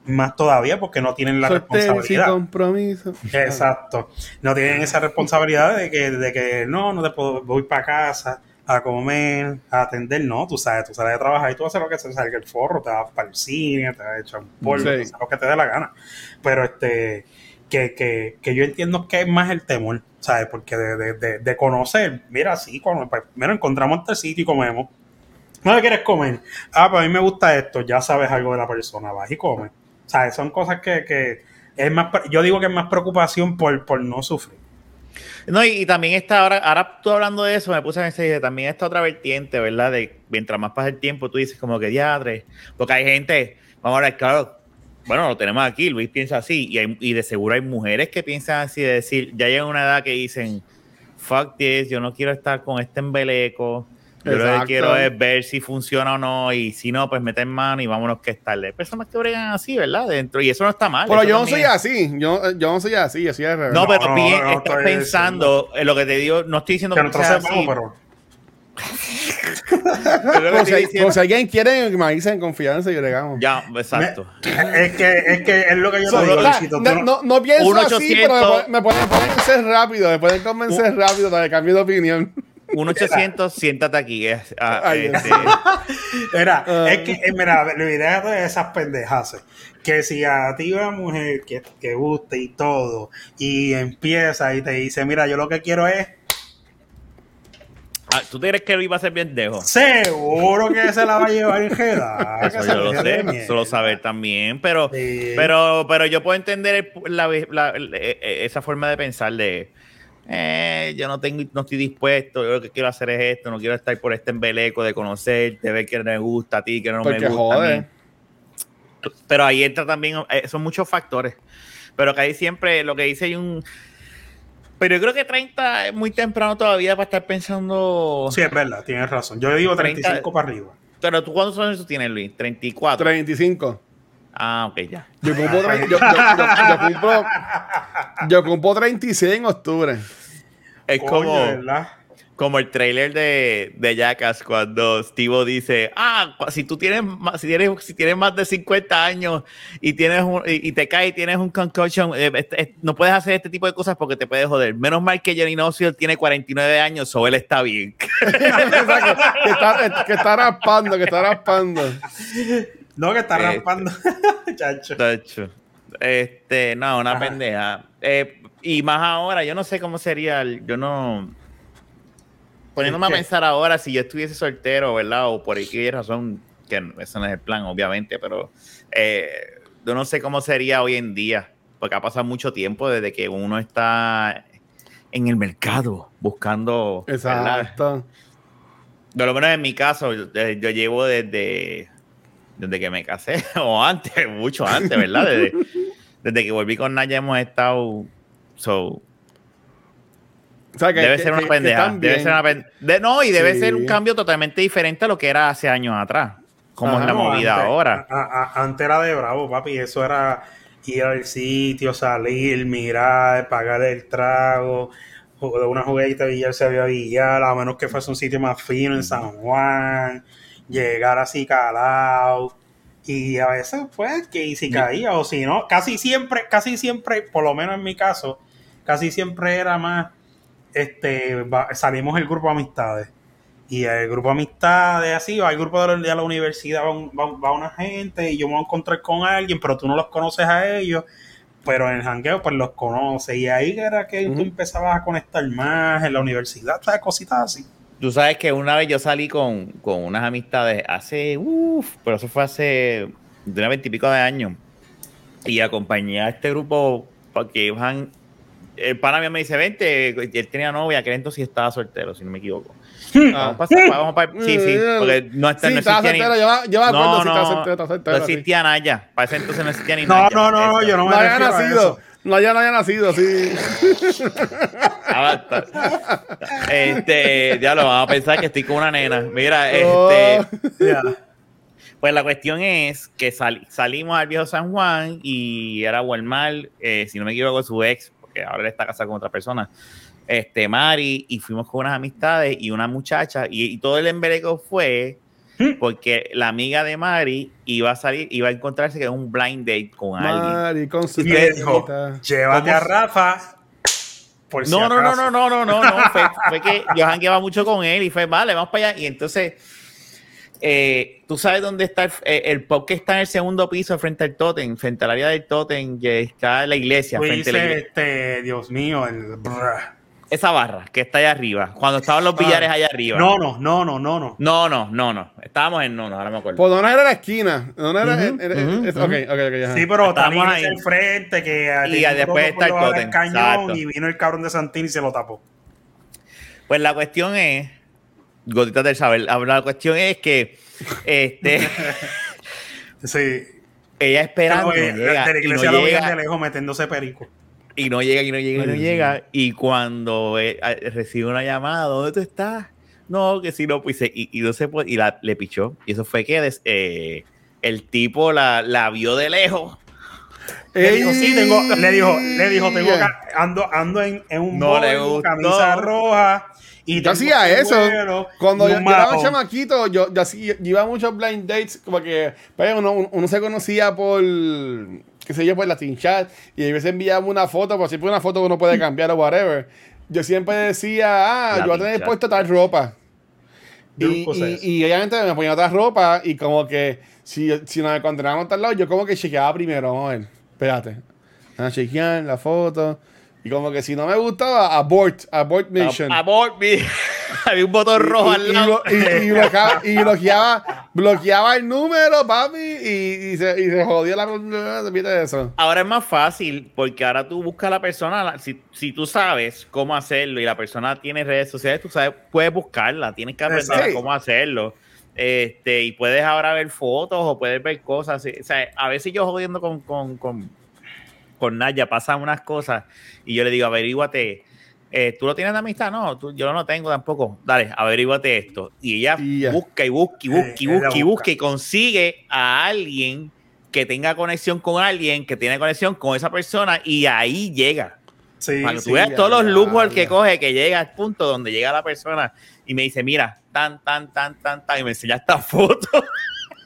más todavía porque no tienen la Soltero y sin responsabilidad. compromiso. Exacto. No tienen esa responsabilidad de que, de que no, no te puedo, voy para casa a comer, a atender. No, tú sabes, tú sales de trabajar y tú haces lo que se salga el forro, te vas para el cine, te vas a echar un polvo, Sí. lo que te dé la gana. Pero este, que, que, que yo entiendo que es más el temor, ¿sabes? Porque de, de, de, de conocer, mira, sí, cuando, pues, mira, encontramos este sitio y comemos. ¿No le quieres comer? Ah, pues a mí me gusta esto, ya sabes algo de la persona, vas y comes. ¿Sabes? Son cosas que, que es más, yo digo que es más preocupación por, por no sufrir. No, y, también está ahora, ahora tú hablando de eso, me puse a pensar, dije, también está otra vertiente, ¿verdad? De mientras más pasa el tiempo, tú dices como que diadre, porque hay gente, vamos a ver, claro, bueno, lo tenemos aquí, Luis piensa así, y, hay- y de seguro hay mujeres que piensan así, de decir, ya llegan a una edad que dicen, fuck this, yo no quiero estar con este embeleco, yo lo que quiero es ver si funciona o no, y si no, pues meter mano y vámonos que es tarde. Hay personas que bregan así, ¿verdad? Dentro, y eso no está mal. Pero yo no soy es- así. Yo, yo no soy así. Yo soy revés. No, pero no, pi- no, no estás estoy pensando en lo que te digo, no estoy diciendo Que que, nosotros sea así, pero. si alguien quiere que me avisen en confianza y bregamos. Ya, exacto. Es que, es que es lo que yo So, te digo, o Luisito. tú no, no- no, no pienso así, 800. pero me, pueden- me pueden convencer rápido, me pueden convencer rápido para que cambie de opinión. Un 800, siéntate aquí. es- ah, Ay, este, Mira, Ah. es que, eh, mira, la idea de esas pendejas. Que si a ti una mujer que, que guste y todo, y empieza y te dice, mira, yo lo que quiero es, ah, ¿Tú te crees que Luis va a ser bien dejo? seguro que se la va a llevar en jeda. que Eso yo lo sé, bien. solo saber también, pero, Sí. pero, pero yo puedo entender el- la, la- el- eh, esa forma de pensar de eh, yo no tengo, no estoy dispuesto, yo lo que quiero hacer es esto, no quiero estar por este embeleco de conocer, de ver que me gusta a ti, que no Porque me gusta a mí. Pero ahí entra también, eh, son muchos factores. Pero que ahí siempre lo que dice hay un. Pero yo creo que 30 es muy temprano todavía para estar pensando. Sí, es verdad, tienes razón. Yo digo 30 35 para arriba. Pero tú, ¿cuántos años tú tienes, Luis? 34. 35. Ah, ok, ya. Yo cumplo, tre- yo, yo- yo- yo cumplo, yo cumplo 36 en octubre. Es como, ¿verdad? como el trailer de, de Jackass cuando Steve dice, ah, si tú tienes más, si tienes, si tienes más de 50 años y tienes un- y, y te caes y tienes un concussion, eh, no puedes hacer este tipo de cosas porque te puedes joder. Menos mal que Johnny Knoxville tiene 49 años, o él está bien. <laughs> Exacto, que, está, que está raspando, que está raspando. <laughs> No, que está Eh, raspando. <laughs> Chacho. Tacho. Este, no, una Ajá. pendeja. Eh, y más ahora, yo no sé cómo sería, el- yo no... Poniéndome a pensar ahora, si yo estuviese soltero, ¿verdad? O por qué razón, que ese no es el plan, obviamente, pero eh, yo no sé cómo sería hoy en día, porque ha pasado mucho tiempo desde que uno está en el mercado buscando, ¿verdad? Exacto. De lo menos en mi caso, yo, eh, yo llevo desde, desde que me casé, <laughs> o antes, mucho antes, ¿verdad? Desde, desde que volví con Naya hemos estado. So, O sea, que- debe que- ser una que- pendeja. Debe ser una pen- de- no, y debe Sí. ser un cambio totalmente diferente a lo que era hace años atrás. Como es la No, movida antes- ahora. a- a- antes era de bravo, papi. Eso era ir al sitio, salir, mirar, pagar el trago, jugar una juguetita de billar se había billar, a menos que fuese un sitio más fino en San Juan, llegar así calado. Y a veces, pues, que si caía o si no, casi siempre, casi siempre, por lo menos en mi caso, casi siempre era más, este, salimos el grupo de amistades. Y el grupo de amistades, así, va el grupo de la, de la universidad, va, un- va- va una gente y yo me voy a encontrar con alguien, pero tú no los conoces a ellos, pero en el jangueo pues los conoces. Y ahí era que tú Ujú. empezabas a conectar más en la universidad, ¿sabes? Cositas así. Tú sabes que una vez yo salí con, con unas amistades hace, uff, pero eso fue hace de una veintipico de años. Y acompañé a este grupo porque iban. El pana mío me dice, vente, y él tenía novia, que entonces sí estaba soltero, si no me equivoco. Vamos a pasar, vamos para. Sí, sí, porque no, está, Sí, no estaba existía ni. soltero, yo, yo me acuerdo No, si no, soltero, estaba soltero, no sí. existía Naya. Para ese entonces no existía ni No, Naya. no, no, Eso. yo no me No haya nacido. No haya, no haya nacido, sí. <laughs> Basta. Este, ya lo vamos a pensar que estoy con una nena. Mira, Oh. este. Pues la cuestión es que sal- salimos al viejo San Juan y era Walmart, eh, si no me equivoco, su ex, porque ahora él está casado con otra persona, este, Mari, y fuimos con unas amistades y una muchacha, y, y todo el embeleco fue porque la amiga de Mari iba a salir, iba a encontrarse que era un blind date con alguien. Mari, con su dijo, llévate ¿Cómo a Rafa. Por si No, no, no, no, no, no, no, no. Fue, fue que yo jangueaba mucho con él y fue, vale, vamos para allá. Y entonces, eh, tú sabes dónde está el, eh, el pub que está en el segundo piso frente al Totem, frente al área del Totem, que está la iglesia, frente a la iglesia. este, Dios mío, el... brr. Esa barra que está allá arriba, cuando estaban los billares allá arriba. Ah. No, no, no, no, no, no. no, no, no, no. Estábamos en no, no, ahora me acuerdo. Por no era la esquina. No era. Era- ujú, es- ujú. Ok, ok, ok. ajá. Sí, pero Estábamos también ahí. el frente que Y después está el tótem, cañón exacto. y vino el cabrón de Santini y se lo tapó. Pues la cuestión es, gotitas del saber, la cuestión es que, este, <laughs> Sí. ella esperando, de no llega, la y iglesia no lo llega, de lejos metiéndose perico. Y no llega, y no llega, y no llega. Y cuando eh, recibe una llamada, ¿dónde tú estás? No, que si no, pues, y, y no se puede, y la, le pichó. Y eso fue que des- eh, el tipo la, la vio de lejos. Le dijo, sí, tengo, le dijo, le dijo, tengo ando, ando en, en un No camisa roja. Y Yo hacía eso. Cuando yo, yo era chamaquito, yo, yo, yo iba a muchos blind dates, como que pues, uno, uno se conocía por, qué sé yo, por Latin Chat, y a veces enviaba una foto, pero siempre una foto que uno puede <laughs> cambiar o whatever. Yo siempre decía, ah, yo voy a tener Chat. puesto tal ropa. Y, y, y obviamente me ponía otra ropa, y como que si, si nos encontrábamos tal lado, yo como que chequeaba primero, vamos a ver, espérate. A chequear la foto. Y como que si no me gustaba, abort, abort mission. Amor, mi- <laughs> <laughs> había un botón rojo Y- al lado. y, y bloqueaba, y bloqueaba, bloqueaba el número, papi, y, se, y se jodió la. ¿Viste de eso? Ahora es más fácil porque ahora tú buscas a la persona, si, si tú sabes cómo hacerlo y la persona tiene redes sociales, tú sabes, puedes buscarla, tienes que aprender cómo hacerlo. Este, y puedes ahora ver fotos o puedes ver cosas. O sea, a veces yo jodiendo con, con, con, con Naya, pasan unas cosas y yo le digo, averíguate, eh, ¿tú lo tienes de amistad? No, tú- yo no lo tengo tampoco. Dale, averíguate esto. Y ella Y ya. busca y busca y busca y Eh, busca y busca. y consigue a alguien que tenga conexión con alguien, que tiene conexión con esa persona y ahí llega. Sí, sí. tú veas ya, todos los ya, lujos que ya. coge, que llega al punto donde llega la persona y me dice, mira, tan, tan, tan, tan, tan, y me enseña esta foto.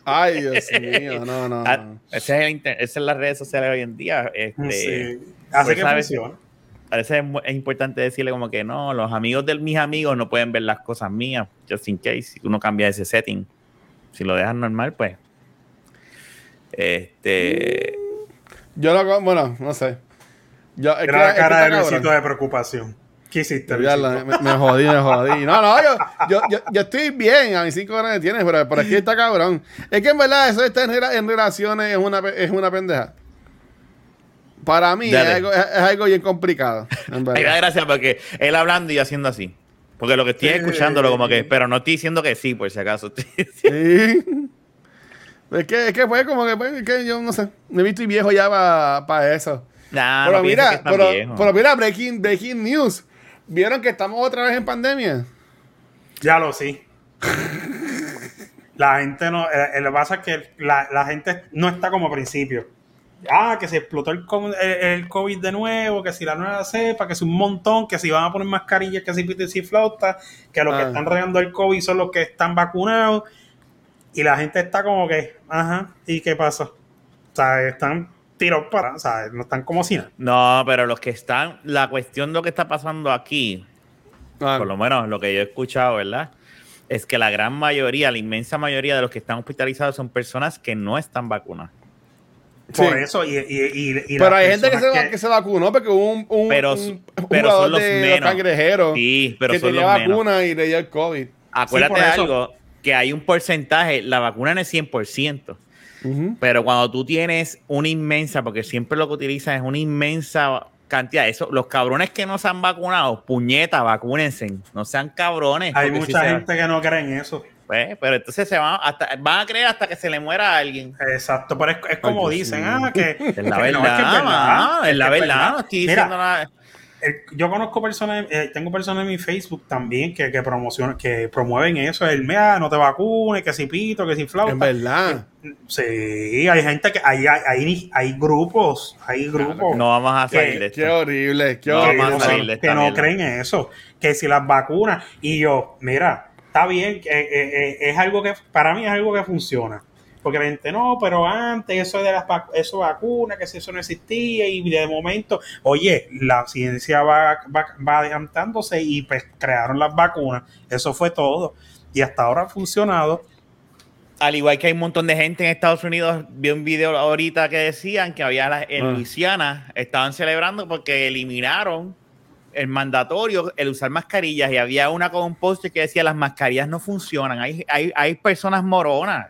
Ay, Dios mío, no, no. <laughs> Ah, no. Ese es el inter- Esas son las redes sociales hoy en día. Este, Sí. Hace pues, que. A veces es, importante decirle como que no, los amigos de mis amigos no pueden ver las cosas mías, just in case, si uno cambia ese setting. Si lo dejas normal, pues. Este. Yo lo. Bueno, no sé. Yo, es Era la es que cara está de. Luisito de preocupación. ¿Qué hiciste, Ya la- me, me jodí, me jodí. No, no, yo, yo, yo, yo estoy bien a mis cinco años que tienes, pero por aquí está cabrón. Es que en verdad eso de estar en, en relaciones es una, es una pendeja. Para mí es algo, es, es algo bien complicado. En Ay, da gracias porque él hablando y haciendo así. Porque lo que estoy Sí. escuchándolo como que, pero no estoy diciendo que sí, por si acaso. <laughs> Sí. Es que, es que fue como que, pues, es que yo no sé. Me he visto viejo ya para eso. Nah, pero no mira, pero, viejo. pero mira, breaking, breaking news. ¿Vieron que estamos otra vez en pandemia? Ya lo sí. La gente no. eh, eh, lo que pasa es que la, la gente no está como a principio. Ah, que se explotó el, el, el COVID de nuevo, que si la nueva cepa, que si un montón, que si van a poner mascarillas, que si pito y si flauta, que los que Ah. están regando el COVID son los que están vacunados. Y la gente está como que, ajá, ¿y qué pasa? O sea, están tirados para, o sea, no están como si nada. No, pero los que están, la cuestión de lo que está pasando aquí, Ah, por lo menos lo que yo he escuchado, ¿verdad? Es que la gran mayoría, la inmensa mayoría de los que están hospitalizados son personas que no están vacunadas. Sí. Por eso, y, y, y, y Pero hay gente que se, que vacunó porque hubo un, un, Pero- un pero jugador son los de menos. cangrejeros Sí, pero que son tenía los menos. vacuna y le dio el COVID. Acuérdate eso. algo, que hay un porcentaje, la vacuna no es 100%. Ujú. Pero cuando tú tienes una inmensa, porque siempre lo que utilizan es una inmensa cantidad, eso, los cabrones que no se han vacunado, puñeta, vacúnense, no sean cabrones. Hay si mucha se- gente que no cree en eso. Pues, pero entonces se van, hasta, van a creer hasta que se le muera a alguien. Exacto, pero es, es como dicen, ah, que <laughs> Es la no, verdad, es que es es es la verdad, no estoy Mira, diciendo nada. el- yo conozco personas, eh, tengo personas en mi Facebook también que, que promocionan, que promueven eso, el mea, no te vacunes, que si pito, que si flauta. En verdad. Sí, hay gente que, hay, hay, hay, hay grupos, hay grupos No vamos a salir que- de esto. Qué horrible, qué No, horrible. vamos a salir de esta que no mierda. creen eso, que si las vacunas, y yo, mira, está bien, que, eh, eh, es algo que, para mí es algo que funciona. Porque la gente, no, pero antes eso de las eso vacunas, que si eso no existía, y de momento, oye, la ciencia va, va, va adelantándose y pues crearon las vacunas, eso fue todo, y hasta ahora ha funcionado. Al igual que hay un montón de gente en Estados Unidos, vi un video ahorita que decían que había la- en Ah. Luisiana, estaban celebrando porque eliminaron el mandatorio, el usar mascarillas, y había una con un post que decía las mascarillas no funcionan. Hay, hay, hay personas moronas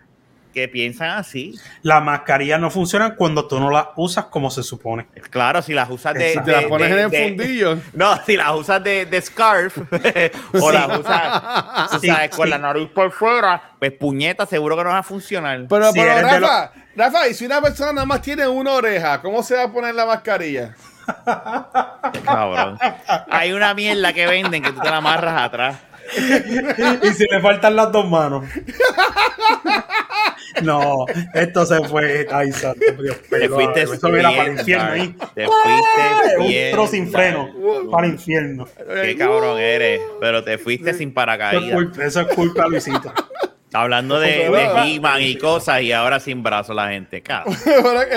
que piensan así. Las mascarillas no funcionan cuando tú no las usas como se supone. Claro, si las usas de. Exacto. Te la de- pones de- en el de- fundillo. <laughs> No, si las usas de, de scarf <laughs> o las usas, <laughs> tú Sí, sabes, con sí. la nariz por fuera, pues puñeta, seguro que no va a funcionar. Pero, Si pero Rafa, Rafa, y si una persona nada más tiene una oreja, ¿cómo se va a poner la mascarilla? <laughs> Cabrón. Hay una mierda que venden que tú te la amarras atrás. y si le faltan las dos manos. no, esto se fue. Ay, santo Dios. Te fuiste Eso era para el infierno ahí. Te fuiste Un bien. tro sin freno. Para el infierno. Qué cabrón eres, pero te fuiste sin paracaídas. eso es culpa Luisito. Hablando de, de He-Man y cosas y ahora sin brazos la gente. <laughs> Pero,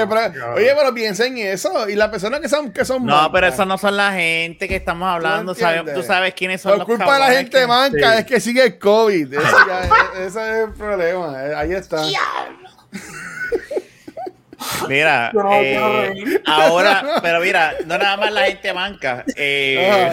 pero- oye, pero piensa en eso. Y las personas que son, que son No, mancas, pero eso no son la gente que estamos hablando. ¿Tú Sabes- tú sabes quiénes son Por los culpa de la gente que- manca Sí. es que sigue el COVID. <laughs> Eso ya, es- ese es el problema. Eh, Ahí está. Mira, <laughs> no eh, ahora, pero mira, no nada más la gente manca. eh,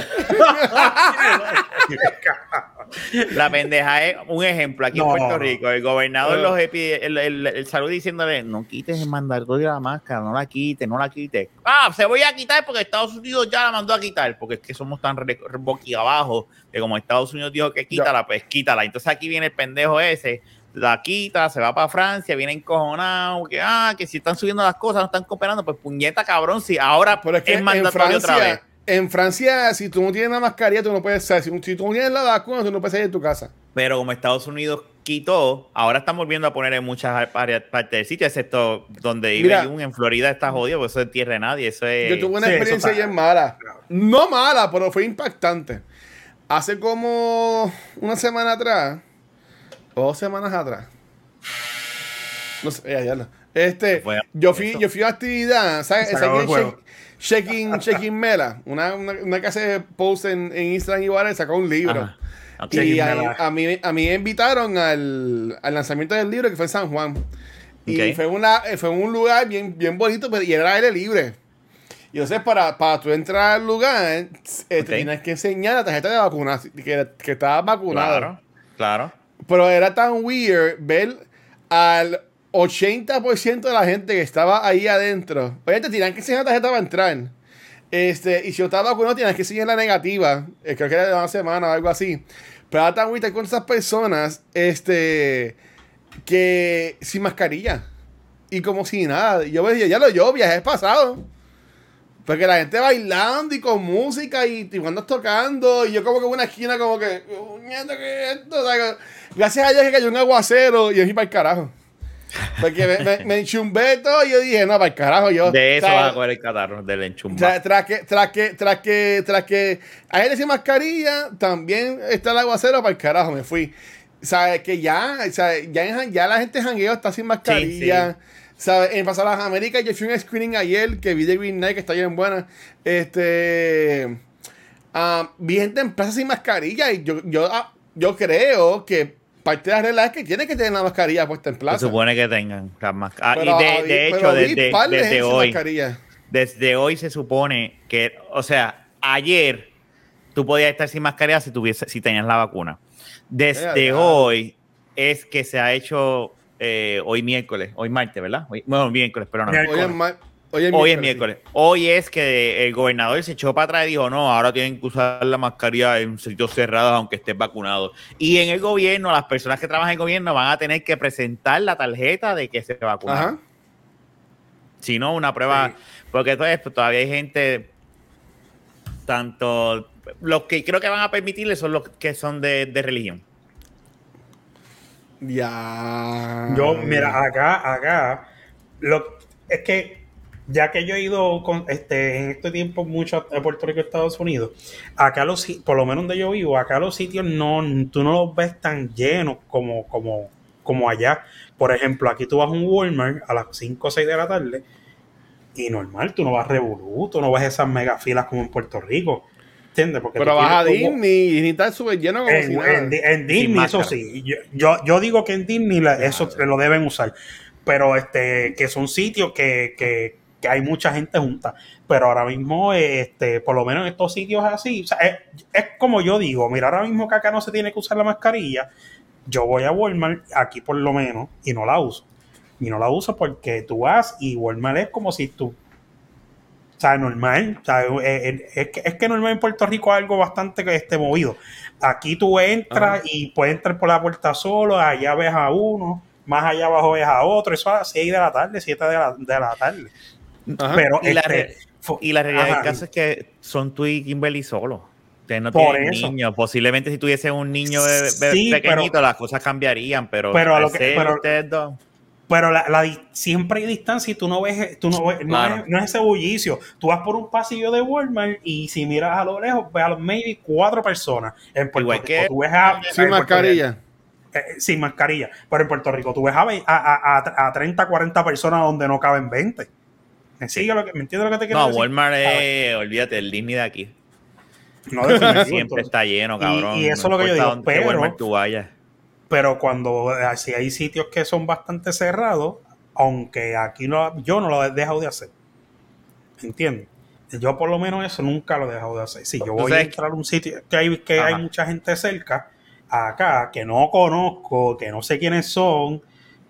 la pendeja es un ejemplo aquí en Puerto. Rico. El gobernador Ah. los epi- el, el- el salud diciéndole, no quites el mandatorio de la máscara, no la quites, no la quites. Ah, se voy a quitar porque Estados Unidos ya la mandó a quitar, porque es que somos tan boquiabajo que como Estados Unidos dijo que quítala, pues quítala. Entonces aquí viene el pendejo ese, la quita, se va para Francia, viene encojonado, que ah, que si están subiendo las cosas, no están cooperando, pues puñeta cabrón, si ahora Pero es que es en mandatorio otra vez. En Francia, si tú no tienes la mascarilla, tú no puedes salir. Si, si tú no tienes la vacuna, tú no puedes salir de tu casa. Pero como Estados Unidos quitó, ahora están volviendo a poner en muchas áreas- partes del sitio, excepto donde vive. Jun, en Florida está jodido, porque eso es tierra de nadie. Eso es. Yo tuve una sí, experiencia bien mala. No mala, pero fue impactante. Hace como una semana atrás, o dos semanas atrás. No sé, ya, ya no. Este, yo fui, yo fui a actividad, ¿sabes? Se ¿Sabes acabó el quién es juego. Shek- Shekin, Shekin Mela, una, una, una que hace post en, en Instagram y Whatever, sacó un libro. Ok. Y a, a mí, a mí me invitaron al, al lanzamiento del libro que fue en San Juan. Y fue, una, fue un lugar bien, bien bonito, pero y era aire libre. Y entonces, para, para tú entrar al lugar, eh, tienes que enseñar la tarjeta de vacunación, que, que estabas vacunado. Claro, claro. Pero era tan weird ver al 80% de la gente que estaba ahí adentro. Oye, te tenían que enseñar la tarjeta para entrar. Este, y si yo estaba vacunado, tenías que enseñar la negativa. Eh, creo que era de una semana o algo así. Pero era tan weird con esas personas este, que sin mascarilla. Y como si nada. Yo dije, ya lo yo, viaje pasado. Porque la gente bailando y con música y, y cuando tocando. Y yo como que en una esquina como que, "Puñeta, ¿qué es esto?" O sea, gracias a Dios que cayó un aguacero y yo fui para el carajo. Porque me, me, me enchumbé todo y yo dije, no, para el carajo. Yo, De eso vas a coger el catarro, del enchumba. Tra- tras que, tras que, tras que, tras que sin mascarilla, también está el aguacero para el carajo, me fui. ¿Sabes? Que ya, ¿sabes? Ya, ya la gente jangueo está sin mascarilla. ¿Sabes? En Pasar las Américas, yo fui a un screening ayer que vi de Green Knight, que está bien buena. Este. ah, vi gente en plaza sin mascarilla y yo, yo, ah, yo creo que parte de la regla es que tiene que tener la mascarilla puesta en Se plaza. supone que tengan las máscaras. Pero, y de, hecho, desde, desde hoy, desde hoy se supone que, o sea, ayer tú podías estar sin mascarilla si tuviese, si tenías la vacuna. Desde hoy es que se ha hecho eh, hoy miércoles, hoy martes, ¿verdad? Hoy- bueno, miércoles, pero no. Miércoles. Hoy es, ma- hoy es Hoy es sí. miércoles. Hoy es que el gobernador se echó para atrás y dijo, no, ahora tienen que usar la mascarilla en sitios cerrados aunque estés vacunado. Y en el gobierno, las personas que trabajan en el gobierno van a tener que presentar la tarjeta de que se vacunaron. Si no, una prueba, porque entonces pues, todavía hay gente, tanto, los que creo que van a permitirle son los que son de, de religión. Ya. Yo, mira, acá, acá, lo, es que ya que yo he ido con, este, en este tiempo mucho a Puerto Rico Estados Unidos, acá los, por lo menos donde yo vivo, acá los sitios no, tú no los ves tan llenos como, como, como allá. Por ejemplo, aquí tú vas a un Walmart a las 5 o 6 de la tarde y normal, tú no vas revolú, tú no ves esas mega filas como en Puerto Rico. ¿Entiendes? Porque Pero vas a Disney y Disney está súper lleno como si en, nada. en en Disney, eso sí. Yo, yo, yo digo que en Disney la- eso lo deben usar. Pero este, que son sitios que, que, que hay mucha gente junta. Pero ahora mismo, este, por lo menos en estos sitios así, o sea, es, es como yo digo, mira, ahora mismo que acá no se tiene que usar la mascarilla, yo voy a Walmart, aquí por lo menos, y no la uso. y no la uso porque tú vas y Walmart es como si tú o sea, normal. O sea, eh, eh, es, que, es que normal en Puerto Rico es algo bastante este, movido. Aquí tú entras y puedes entrar por la puerta solo, allá ves a uno, más allá abajo ves a otro. Eso a las 6 de la tarde, 7 de la, de la tarde. Pero y, la este, re- fu- y la realidad del caso es que son tú y Kimberly solos. Ustedes no Por tienen eso. niños. Posiblemente si tuviese un niño be- be- Sí, pequeñito, pero- las cosas cambiarían, pero, Pero a lo que- pero- ustedes dos. Pero la, la siempre hay distancia y tú no ves, tú no, ves- no, es, no es ese bullicio. Tú vas por un pasillo de Walmart y si miras a lo lejos, ves a los maybe cuatro personas. En Puerto Igual Rico que- tú ves a, Sin mascarilla. Eh, sin mascarilla. Pero en Puerto Rico tú ves a, a, a, a, a 30, 40 personas donde no caben 20. ¿Me, sigue lo que, ¿me entiendes lo que te quiero No, decir? Walmart es, olvídate, el Disney de aquí. No, definitivo, <laughs> Siempre está lleno, cabrón. y eso es lo que yo digo, pero- Walmart tú vayas. Pero cuando eh, si hay sitios que son bastante cerrados, aunque aquí no, yo no lo he dejado de hacer. ¿Entiendes? Yo por lo menos eso nunca lo he dejado de hacer. Si yo voy a entrar a un sitio que hay, que hay mucha gente cerca, acá, que no conozco, que no sé quiénes son,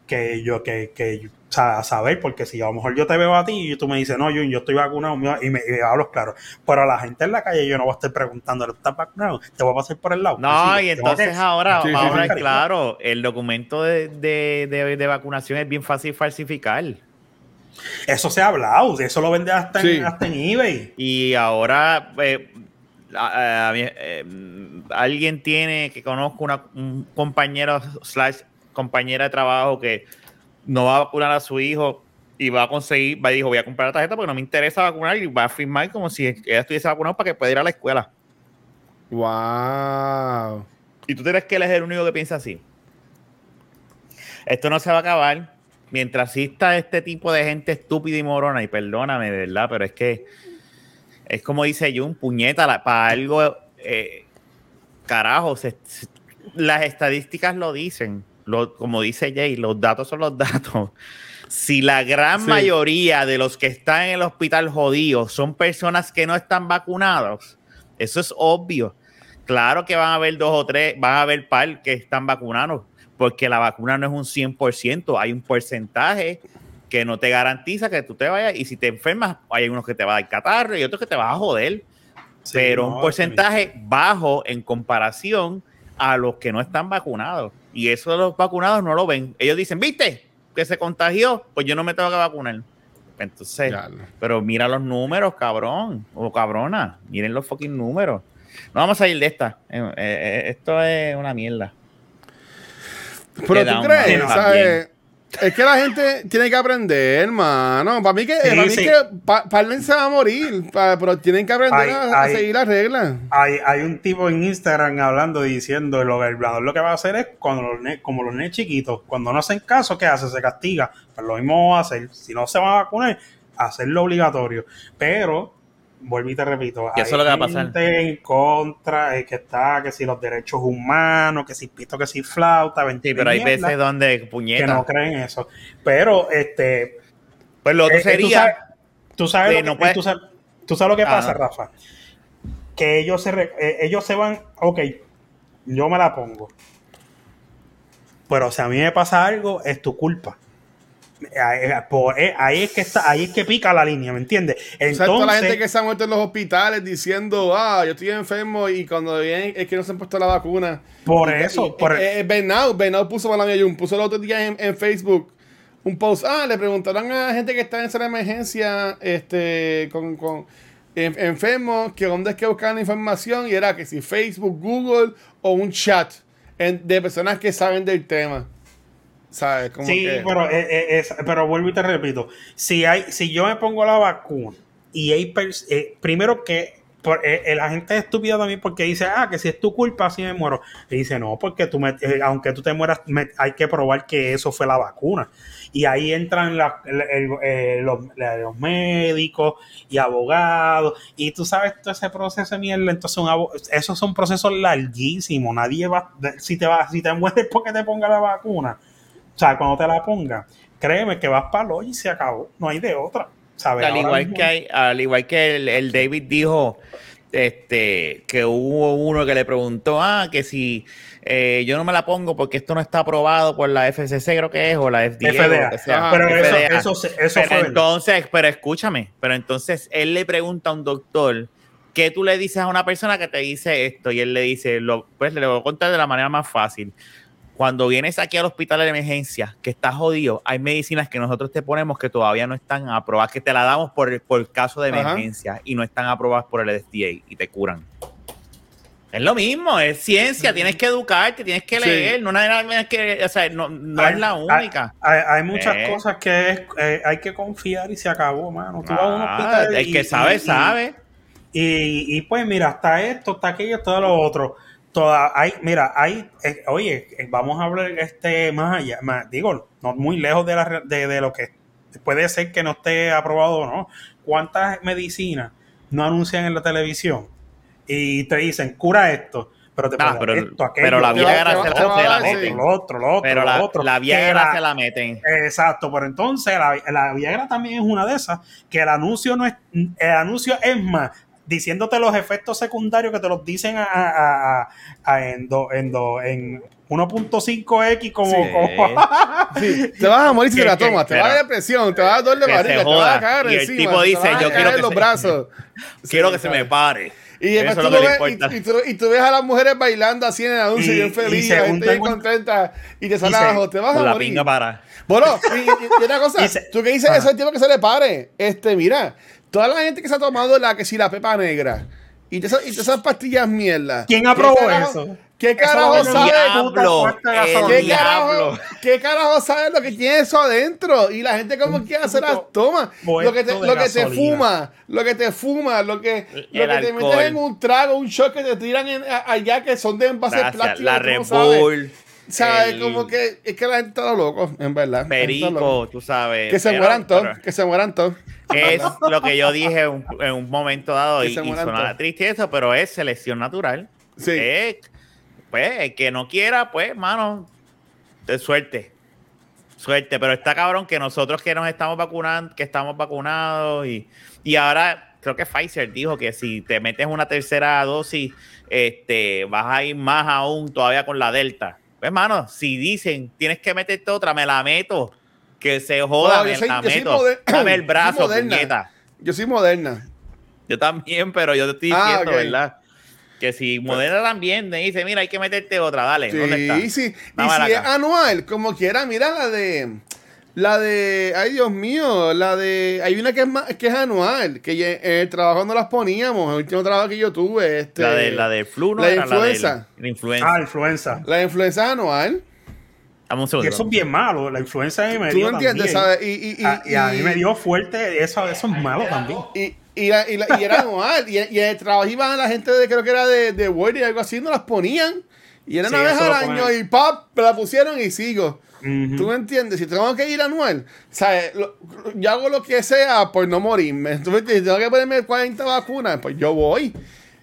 que yo, que, que o sea, a saber, porque si a lo mejor yo te veo a ti y tú me dices, no, yo, yo estoy vacunado, y me, y me hablo claro. Pero a la gente en la calle yo no voy a estar preguntando, ¿estás vacunado? Te voy a pasar por el lado. No, Sí, y entonces ahora, Sí, sí, ahora sí. claro, el documento de, de, de- de vacunación es bien fácil falsificar. Eso se ha hablado, eso lo vende hasta, Sí. en, hasta en eBay. Y ahora eh, a- a- a mí, eh, alguien tiene que conozco una, un compañero slash compañera de trabajo que no va a vacunar a su hijo y va a conseguir, va y dijo, voy a comprar la tarjeta porque no me interesa vacunar y va a firmar como si ella estuviese vacunado para que pueda ir a la escuela. Wow. ¿Y tú crees que él es el único que piensa así? Esto no se va a acabar mientras exista este tipo de gente estúpida y morona. Y perdóname, de verdad, pero es que es como dice Jun, puñeta, la- para algo, eh, carajo, se- se- las estadísticas lo dicen. Lo- como dice Jay, los datos son los datos. Si la gran Sí. mayoría de los que están en el hospital jodidos son personas que no están vacunados, eso es obvio. Claro que van a haber dos o tres, van a haber par que están vacunados, porque la vacuna no es un 100%, hay un porcentaje que no te garantiza que tú te vayas, y si te enfermas, hay unos que te va a dar catarro y otros que te vas a joder, Sí, pero no, un porcentaje bajo en comparación a los que no están vacunados. Y eso de los vacunados no lo ven. Ellos dicen, ¿viste? Que se contagió, pues yo no me tengo que vacunar. Entonces, pero mira los números, cabrón, o cabrona, miren los fucking números. No vamos a ir de esta. Eh, eh, esto es una mierda. Pero tú crees, ¿sabes? Es que la gente tiene que aprender, hermano. Para mí que, Sí, para mí sí. que pa, Parlen se va a morir, pa- pero tienen que aprender a, seguir las reglas. Hay, hay un tipo en Instagram hablando diciendo lo que el violador lo que va a hacer es cuando los ne- como los nenes chiquitos, cuando no hacen caso, ¿qué hace? Se castiga. Pues lo mismo va a hacer. Si no se van a vacunar, hacerlo obligatorio. Pero, vuelvo y te repito, Y eso es lo que va a pasar. gente en contra, eh, que está, que si los derechos humanos, que si pito, que si flauta, Sí, pero hay veces donde, que puñeta. no creen eso. Pero, este, pues lo otro tú sería. sabes- Tú sabes, lo no que, tú sabes, tú sabes lo que Ah, pasa, no. Rafa. Que ellos se, re- eh, ellos se van, ok, yo me la pongo. Pero si a mí me pasa algo, es tu culpa. Ahí, por- eh, ahí es que está, ahí es que pica la línea, ¿me entiendes? O sea, Entonces, toda la gente que se ha muerto en los hospitales diciendo, ah, yo estoy enfermo y cuando vienen es que no se han puesto la vacuna. por Y- eso, y- por, eh, eh, Bernau, Bernau puso para la puso el otro día en, en Facebook un post. Ah, le preguntaron a gente que está en esa emergencia, este, con, con en- enfermos, que dónde es que buscaban la información y era que si Facebook, Google o un chat en- de personas que saben del tema. ¿Sabes? Como sí, que- pero, eh, eh, es- pero vuelvo y te repito, si hay, si yo me pongo la vacuna y hay eh, primero que por, eh, la gente es estúpida también porque dice, ah, que si es tu culpa, así me muero. Y dice, no, porque tú me- eh, aunque tú te mueras, me- hay que probar que eso fue la vacuna. Y ahí entran la- el- el- los, médicos y abogados. Y tú sabes todo ese proceso de mierda. Entonces, un esos son procesos larguísimos. Nadie va, si te va, si te mueres <laughs> porque te ponga la vacuna, o sea, cuando te la ponga, créeme que vas para hoy y se acabó. No hay de otra. ¿sabes? Al igual mismo- que hay, al igual que el, el David dijo este, que hubo uno que le preguntó, ah, que si eh, yo no me la pongo porque esto no está aprobado por la FCC, creo que es, o la FDA. FDA. o lo que sea. Ajá, pero eso, FDA. eso, se- eso Pero fue verdad. entonces, pero escúchame, pero entonces él le pregunta a un doctor, ¿qué tú le dices a una persona que te dice esto? Y él le dice, lo, pues le voy a contar de la manera más fácil. Cuando vienes aquí al hospital de emergencia, que estás jodido, hay medicinas que nosotros te ponemos que todavía no están aprobadas, que te la damos por, por caso de Ajá. emergencia y no están aprobadas por el FDA y te curan. Es lo mismo, es ciencia, tienes que educarte, tienes que Sí. leer, no, nada más que, o sea, no, no Hay- es la única. Hay, hay muchas Eh. cosas que es- eh, hay que confiar y se acabó, mano. Tú vas a un Ah, el y- que sabe, y- sabe. Y, y pues mira, está esto, está aquello, todo lo otro. Toda, hay, mira, hay, eh, oye, eh, vamos a hablar este más allá, más, digo, no muy lejos de, la, de, de lo que puede ser que no esté aprobado o no. ¿Cuántas medicinas no anuncian en la televisión? Y te dicen, cura esto, pero te Ah, ponen pero- esto, aquello, pero la Viagra se la- se meten. Lo otro, lo otro, Pero lo la, otro. la Que Viagra se la meten. Exacto, pero entonces la, la Viagra también es una de esas, que el anuncio no es, el anuncio es más, diciéndote los efectos secundarios que te los dicen a, a, a- a- en, do- en, do- en 1.5x como, Sí. como- <laughs> Sí, te vas a morir si te la que- tomas, te va a dar depresión, te va a dar dolor de barriga, te va a caer Y el encima, tipo dice, "Yo quiero que los se- brazos. <laughs> Quiero Sí, que se ¿sabes? me pare. Y, Eso es tú lo que le ves, y, y tú, y tú ves a las mujeres bailando así en el anuncio, Y- bien y feliz, la gente bien contenta, y te sale y abajo, te vas a la morir. pinga para. Bueno, y, y- y una cosa, <laughs> Y se- tú que dices Ajá. eso, el tiempo que se le pare. Este, mira, toda la gente que se ha tomado la que si la pepa negra y te, y te esas pastillas mierda. ¿Quién ¿qué aprobó carajo- eso? ¿Qué Eso carajo ser sabe? diablo. ¿Qué carajo, ¿Qué carajo sabe lo que tiene eso adentro? Y la gente como quiera se las toma. Lo que te, lo que te fuma, lo que te fuma, lo que, lo que te metes en un trago, un shot que te tiran en- allá que son de envases Gracias. plásticos. La Red. Bull. ¿Sabes? el Como que es que la gente está loco, en verdad. Perico, tú sabes. Que se mueran todos, que se mueran todos. <laughs> es lo que yo dije en un, en un momento dado y, y todos. triste eso, pero es selección natural. Sí. Es, pues, el que no quiera, pues, mano, de suerte. Suerte, pero está cabrón que nosotros que nos estamos vacunando, que estamos vacunados y, y ahora creo que Pfizer dijo que si te metes una tercera dosis, este, vas a ir más aún todavía con la Delta. Pues, mano, si dicen tienes que meterte otra, me la meto. Que se joda, No, me yo soy- la yo meto. Dame el <clears throat> brazo, moderna. puñeta. Yo soy moderna. Yo también, pero yo te estoy Ah, diciendo. ¿verdad? Que si Moderna también te dice, mira, hay que meterte otra, dale. ¿Dónde está? Sí, sí. Y si es anual, como quiera, mira la de. La de. Ay, Dios mío. La de. Hay una que es, más, que es anual. Que en el trabajo no las poníamos. El último trabajo que yo tuve. Este, La de la del flu, ¿no? la de Era influenza. del- La influenza. Ah, influenza. La influenza es anual. Dame un Y segundo. eso es bien malo. La influenza a mí me Tú dio entiendes, también. ¿sabes? Y, y, y, y a mí me dio fuerte. Eso, eso es malo también. Y, y, la- y, la- y era anual. Y, el trabajo iban la gente de, creo que era de, de Word y algo así, no las ponían. Y era Sí, una vez al año y pap, me la pusieron y sigo. Ujú. ¿Tú me entiendes? Si tengo que ir anual, ¿sabes? Lo- yo hago lo que sea por no morirme. ¿Tú me entiendes? Si tengo que ponerme 40 vacunas, pues yo voy.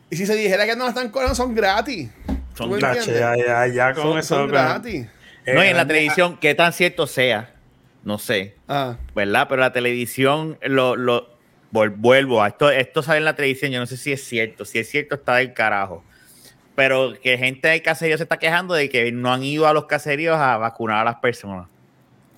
Y si se dijera que no las están cobrando, son gratis. Son ¿Tú me Tache, entiendes? ya, ya, ya con Son, eso. son pero- gratis. No, y en la Eh, televisión, qué tan cierto sea, no sé, Ah, ¿verdad? Pero la televisión, lo, lo vuelvo a esto, esto sale en la televisión, yo no sé si es cierto, si es cierto está del carajo. Pero que gente del caserío se está quejando de que no han ido a los caseríos a vacunar a las personas.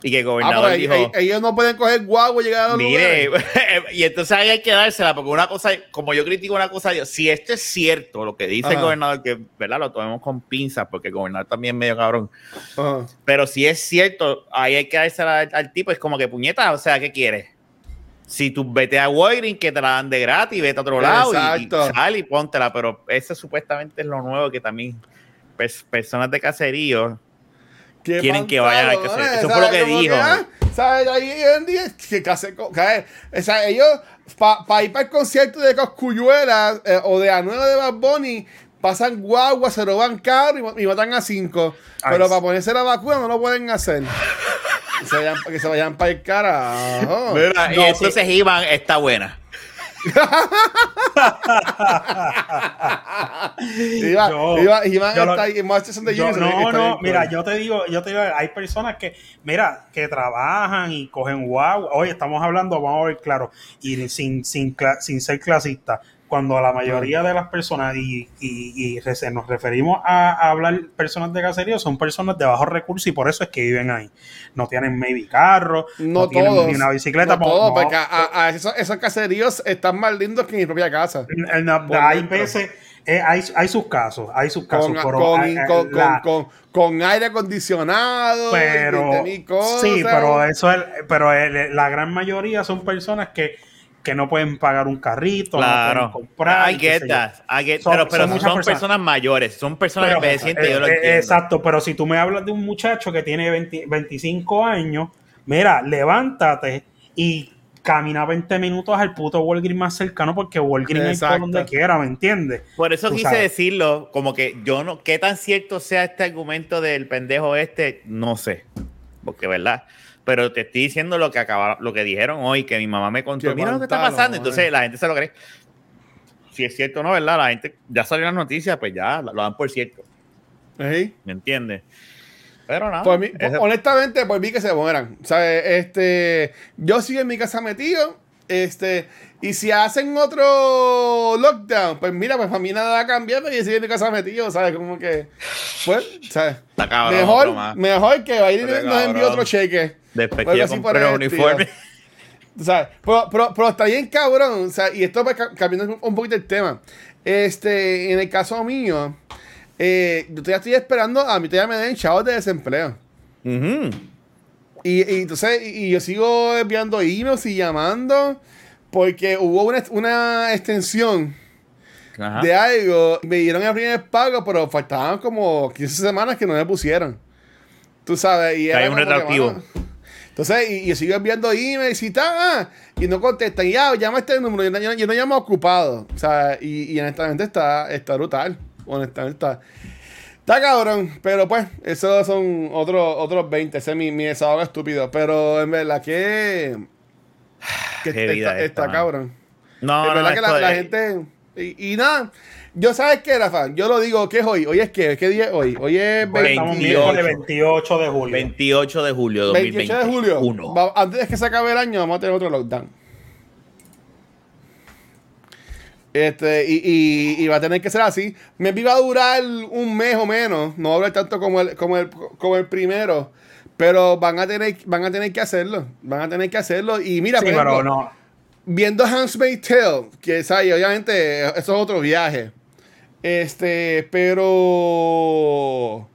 Y que el Ah, gobernador dijo, ellos, ellos no pueden coger guagua y llegar a Mire, <laughs> y entonces ahí hay que dársela, porque una cosa, como yo critico una cosa, yo, si esto es cierto, lo que dice el gobernador, que verdad lo tomemos con pinzas, porque el gobernador también es medio cabrón, Ajá. pero si es cierto, ahí hay que dársela al, al tipo, es como que puñeta, o sea, ¿qué quieres? Si tú vete a Walgreens, que te la dan de gratis, vete a otro lado y, y sal y póntela, pero eso supuestamente es lo nuevo que también pers- personas de caserío ¿Qué quieren que vayan al pantalones, caserío. Eso fue lo que dijo. ah, ¿Sabes? Ahí hoy en día, que. O sea, ellos, para ir para el concierto de Coscuyuela eh, o de Anuel de Bad Bunny, pasan guagua, se roban carro y, y matan a cinco. Ay, Pero sí. para ponerse la vacuna no lo pueden hacer. Que se vayan, que se vayan para el carajo. Mira, y entonces Iván está buena. <laughs> Iba, Yo- iba, iban yo a lo- ahí Yo- Union, que no, no, mira, cool. yo te digo, yo te digo, hay personas que, mira, que trabajan y cogen guagua. Oye, estamos hablando, vamos a ver claro, y sin, sin, sin ser clasista, cuando la mayoría de las personas, y, y, y nos referimos a, a hablar personas de caserío, son personas de bajos recursos y por eso es que viven ahí. No tienen maybe carro, no, No, tienen todos. ni una bicicleta. No todos, no. porque a, a esos, esos caseríos están más lindos que mi propia casa. Eh, hay veces, eh, hay, hay sus casos, hay sus casos, Con, pero, con, eh, eh, con, la- con, aire acondicionado. pero 20.000 cosas. sí, pero eso es, pero el- la gran mayoría son personas que, que no pueden pagar un carrito, Claro. no pueden comprar. I get that. I get- Son- pero pero son personas. personas. mayores, son personas Pero, envejecientes, yo lo eh, eh, entiendo. Exacto, pero si tú me hablas de un muchacho que tiene 20 25 años, mira, levántate y camina 20 minutos al puto Walgreens más cercano porque Walgreens Exacto. por donde quiera, ¿me entiendes? Por eso Tú quise sabes. decirlo, como que yo no, qué tan cierto sea este argumento del pendejo este, no sé, porque verdad. Pero te estoy diciendo lo que acaba, lo que dijeron hoy, que mi mamá me contó, Qué mira lo que está pasando. Entonces eh. la gente se lo cree. Si es cierto o no, ¿verdad? La gente ya salió las noticias, pues ya lo dan por cierto. Ey. ¿Me entiendes? Pero nada. Por mí- eso- honestamente, por mí que se mueran. ¿Sabes? Este, yo sigo en mi casa metido. Este, y si hacen otro lockdown, pues mira, pues para mí nada va a cambiar, yo sigo en mi casa metido, ¿sabes? Como que, pues, Mejor, mejor que va a ir y Pero nos envíe otro cheque. Después que yo compré los uniformes. ¿Sabes? Pero, pero, pero está bien cabrón. O sea, y esto va ca- cambiando un- poquito el tema. Este, en el caso mío, eh, yo todavía estoy esperando a mí todavía me den chavos de desempleo. Ujú. Y, y entonces, y, y yo sigo enviando emails y llamando porque hubo una, una extensión Ajá. de algo. Me dieron el primer pago, pero faltaban como 15 semanas que no me pusieron. Tú sabes, y hay un retroactivo. mano, Entonces, y, y yo sigo enviando emails y tal, ah, y no contestan. Y ya, llama a este número, yo no, yo no- yo no llamo ocupado. O sea, y, y honestamente está, está brutal. Honestamente está. Está cabrón, pero pues, esos son otros otros 20. Ese es mi, mi desahogo estúpido. Pero en verdad que. que Qué vida está, esta, está cabrón. No, es no, verdad que la, esto la es- gente. Y, y nada. Yo, ¿sabes qué, Rafa? Yo lo digo, ¿qué es hoy? ¿Hoy es qué? ¿Qué día es hoy? Hoy es Pues estamos 28. miércoles 28 de julio. 28 de julio de 28 de julio. 2021. Va- antes de que se acabe el año, vamos a tener otro lockdown. Este, y, y- y va a tener que ser así. Me va a durar un mes o menos. No va a durar tanto como el, como el, como el primero. Pero van a tener, van a tener que hacerlo. Van a tener que hacerlo. Y mira, Sí, por pero ejemplo, no. viendo Handmaid's Tale, que ¿sabes? obviamente eso es otro viaje. Este, pero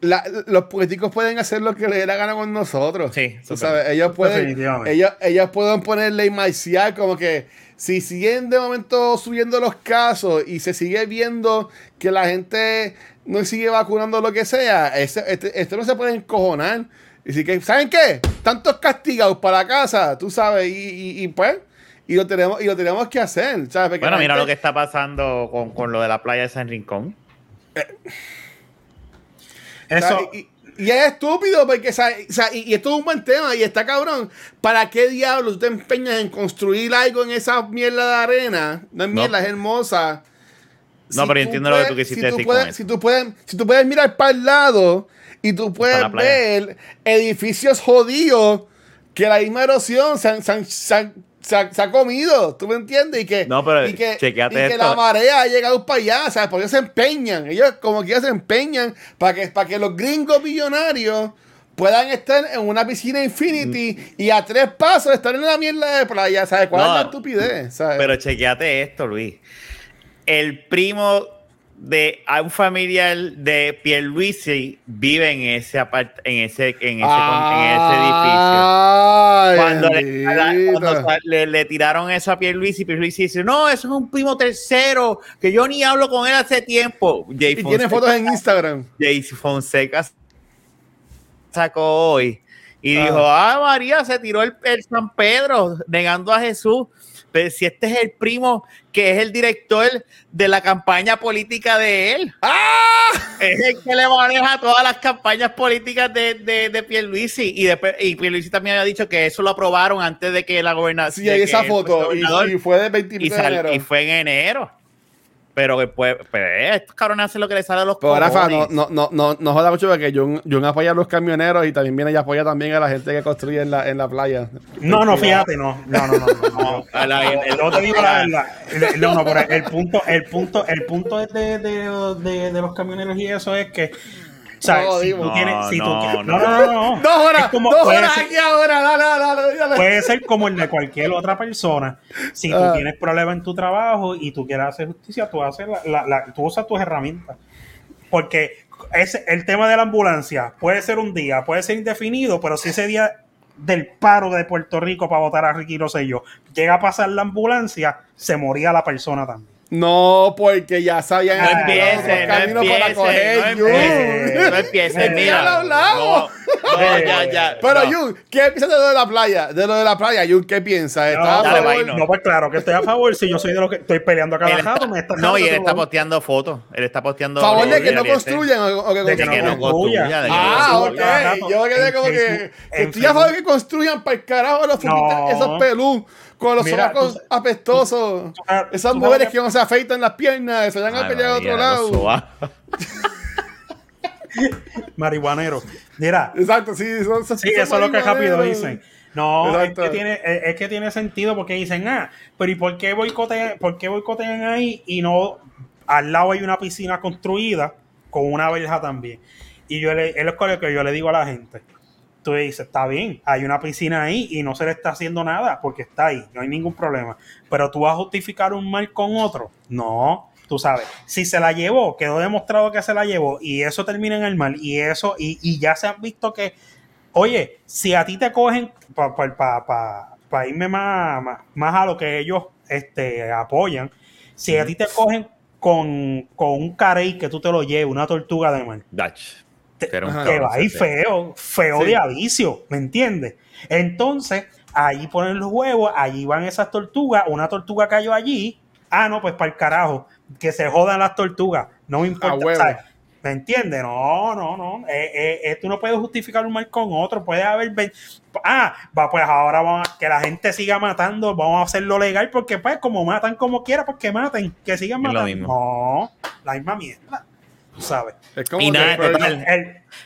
la- los políticos pueden hacer lo que les dé la gana con nosotros. Sí, Tú sabes, ellos pueden, Definitivamente. ellos, ellos pueden poner ley marcial como que si siguen de momento subiendo los casos y se sigue viendo que la gente no sigue vacunando lo que sea, ese- este, esto no se puede encojonar. Y así que, ¿saben qué? Tantos castigados para casa, tú sabes, y, y- y pues, y lo tenemos, y lo tenemos que hacer, ¿sabes? Porque Bueno, mira gente- lo que está pasando con, con lo de la playa de San Rincón. Sea, Eso, y, y es estúpido porque, o sea, y, y esto es un buen tema y está cabrón. ¿Para qué diablos tú te empeñas en construir algo en esa mierda de arena? No es No. mierda, es hermosa. No, pero yo entiendo lo que tú quisiste si tú decir puedes, con. Si tú, puedes, si tú puedes mirar para el lado y tú puedes ver edificios jodidos que la misma erosión se, han- se han- se han- se ha, se ha comido, ¿tú me entiendes? Y que, No, pero y que, y que la marea ha llegado para allá, ¿sabes? Porque ellos se empeñan, ellos como que ellos se empeñan para que, para que los gringos millonarios puedan estar en una piscina Infinity y a tres pasos estar en la mierda de playa, ¿sabes? ¿Cuál No, es la estupidez? ¿sabes? Pero chequeate esto, Luis. El primo de a un familiar de Pierluisi vive en ese apart en ese en ese, en ese edificio. Cuando, le, cuando le- le tiraron eso a Pierluisi, Pierluisi dice, no, eso es un primo tercero, que yo ni hablo con él hace tiempo. Jay y tiene fotos en Instagram. Jay Fonseca sacó hoy y Ah. dijo, ah, María, se tiró el, el San Pedro negando a Jesús. Pero si este es el primo que es el director de la campaña política de él. ¡Ah! Es el que le maneja todas las campañas políticas de, de, de Pierluisi. Y, después, y Pierluisi también había dicho que eso lo aprobaron antes de que la gobernación... Sí, hay esa foto. Y, y fue de 20 y, de sal- enero. y fue en enero. Pero que pues, pues estos cabrones hacen lo que les sale a los Pero Rafa, no, no, no, no, no joda mucho porque Jun, Jun apoya a los camioneros y también viene y apoya también a la gente que construye en la, en la playa. No, no, fíjate, no. No, no, no. no, no. <laughs> La- el- No te digo la verdad. El- No, no, pero el punto, el punto, el punto de, de, de, de los camioneros y eso es que. O sea, No, si tú tienes. Si tú, No, quieres- no, no, no. ¡Dos horas! Como- ¡Dos horas ser- aquí ahora! ¡Dale, dale, dale! dale. Puede ser como el de cualquier otra persona. Si tú Ah. tienes problemas en tu trabajo y tú quieres hacer justicia, tú haces la, la- la- tú usas tus herramientas. Porque ese, el tema de la ambulancia puede ser un día, puede ser indefinido, pero si ese día del paro de Puerto Rico para votar a Ricky Rosselló llega a pasar la ambulancia, se moría la persona también. No, porque ya sabían No empiece, otros no para empiece, coger, no Jun. empiece, no empiece, <laughs> Ya mira. No, no, ya, ya. Pero, no. Jun, ¿qué piensas de lo de la playa? De lo de la playa, Jun, ¿qué piensas? ¿Estás a No, dale, favor? vaina. no, pues claro que estoy a favor. Si yo soy de los que estoy peleando a cada Él está- rato, me está no, y él está posteando fotos. Él está posteando. ¿A favor de que no construyan o, o que no construyan? construya. construya. de que no Ah, ok. Yo quedé como que, estoy a favor de que construyan para el carajo los esos pelú con los Mira, sobacos tú- apestosos. tú- tú- Esas mujeres que no se afeitan las piernas, se van a pelear a otro lado. <laughs> marihuanero. Mira, Exacto, sí, son, son- Sí, son eso es lo que rápido dicen. No, es que, tiene, es es que tiene sentido porque dicen, ah, pero ¿y por qué boicotean, por qué boicotean ahí y no al lado hay una piscina construida con una verja también? Y yo le, es lo que yo le digo a la gente. Tú dices, está bien, hay una piscina ahí y no se le está haciendo nada porque está ahí, no hay ningún problema. Pero tú vas a justificar un mal con otro. No, tú sabes, si se la llevó, quedó demostrado que se la llevó y eso termina en el mal y eso, y, y ya se han visto que Oye, si a ti te cogen para pa, pa, pa- pa irme más, más, más a lo que ellos este, apoyan, si a ti te cogen con, con un carey que tú te lo lleves, una tortuga de mar, Dach. Te, Que te va a ir feo, feo Sí. de avicio, ¿me entiendes? Entonces, ahí ponen los huevos, allí van esas tortugas, una tortuga cayó allí, ah, no, pues para el carajo, que se jodan las tortugas, no me importa. ¿Me entiendes? No, no, no. Eh, eh, eh, tú no puedes justificar un mal con otro. Puede haber. Ah, va, pues ahora vamos a que la gente siga matando. Vamos a hacerlo legal porque, pues, como matan como quiera, pues que maten. Que sigan matando. mismo. No, la misma mierda. Tú sabes. Es como Y que- nada, total.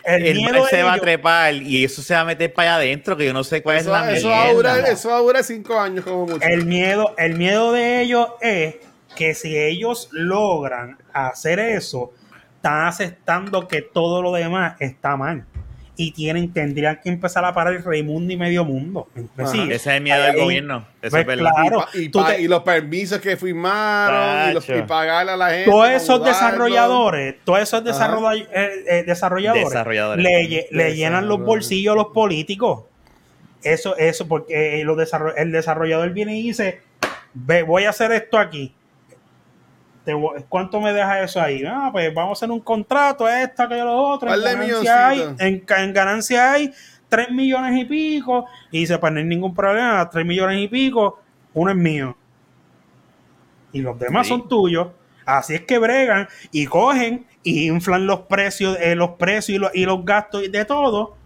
El, el miedo se va a ellos- trepar y eso se va a meter para allá adentro, que yo no sé cuál eso, es la eso va a durar, eso va a durar cinco años como mucho. el miedo, el miedo de ellos es que si ellos logran hacer eso, están aceptando que todo lo demás está mal. Y tienen, tendrían que empezar a parar el Raimundo y medio mundo. ¿Me Ajá. sigues? Ese es el miedo del gobierno. Eso Pues es verdad. y, claro. pa- y, tú pa- te- y los permisos que firmaron y, los, y pagarle a la gente. todos esos mudarlo. desarrolladores, todos esos desarroll- eh, eh, desarrolladores, Desarrolladores. le, lle- le llenan los bolsillos a los políticos. Eso, eso, porque eh, los desarroll- el desarrollador viene y dice, Ve, voy a hacer esto aquí. Te ¿Cuánto me deja eso ahí? Ah, pues vamos a hacer un contrato, esto, aquello, lo otro. En ganancia, hay, en, en ganancia hay 3 millones y pico. Y dice, pues no hay ningún problema, 3 millones y pico, uno es mío. Y los demás Sí. son tuyos. Así es que bregan y cogen y inflan los precios, eh, los precios y los, y los gastos de todo.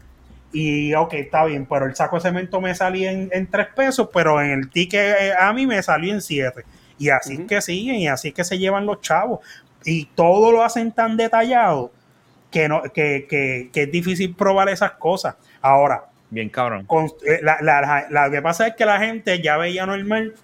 Y ok, está bien, pero el saco de cemento me salía en, en 3 pesos, pero en el ticket eh, a mí me salió en 7. Y así es que siguen, y así es que se llevan los chavos. Y todo lo hacen tan detallado que, no, que, que, que es difícil probar esas cosas. Ahora, Bien cabrón. con- eh, la, la- la- que pasa es que la gente ya veía normal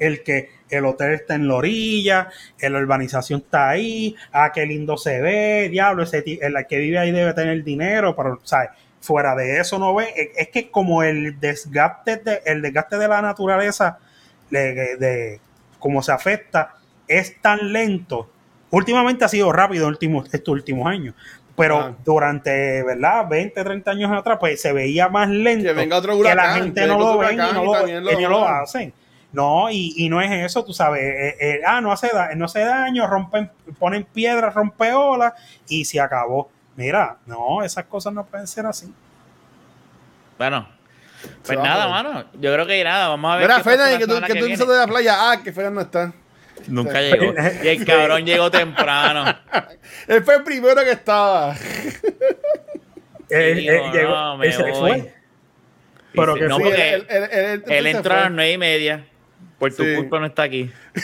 el que el hotel está en la orilla, la urbanización está ahí, ah, qué lindo se ve, diablo, ese el que vive ahí debe tener dinero, pero, ¿sabes? Fuera de eso no ve, es- es que como el desgaste de, el desgaste de la naturaleza, de, de- de cómo se afecta, es tan lento. Últimamente ha sido rápido en últimos- estos últimos años, pero Ah. durante, ¿verdad? 20, 30 años atrás, pues se veía más lento. Que venga otro que la gente que no lo ven y no y lo, también lo- ellos lo hacen. No, y, y no es eso, tú sabes. eh, eh, ah, no hace, da- no hace daño, rompen, ponen piedras, rompe olas y se acabó. Mira, no, esas cosas no pueden ser así. Bueno, pues a nada, mano. Yo creo que nada, vamos a ver. Mira, Fernan, que tú, que tú de la playa. Ah, que Fernan no está. Nunca llegó. Y el cabrón llegó temprano. <laughs> Él fue el primero que estaba. <laughs> Él, llegó- no, me él voy. fue. Pero que no, sí, porque él, él- él- él- él se entró a las nueve y media. Por tu Sí. culpa no está aquí. <laughs>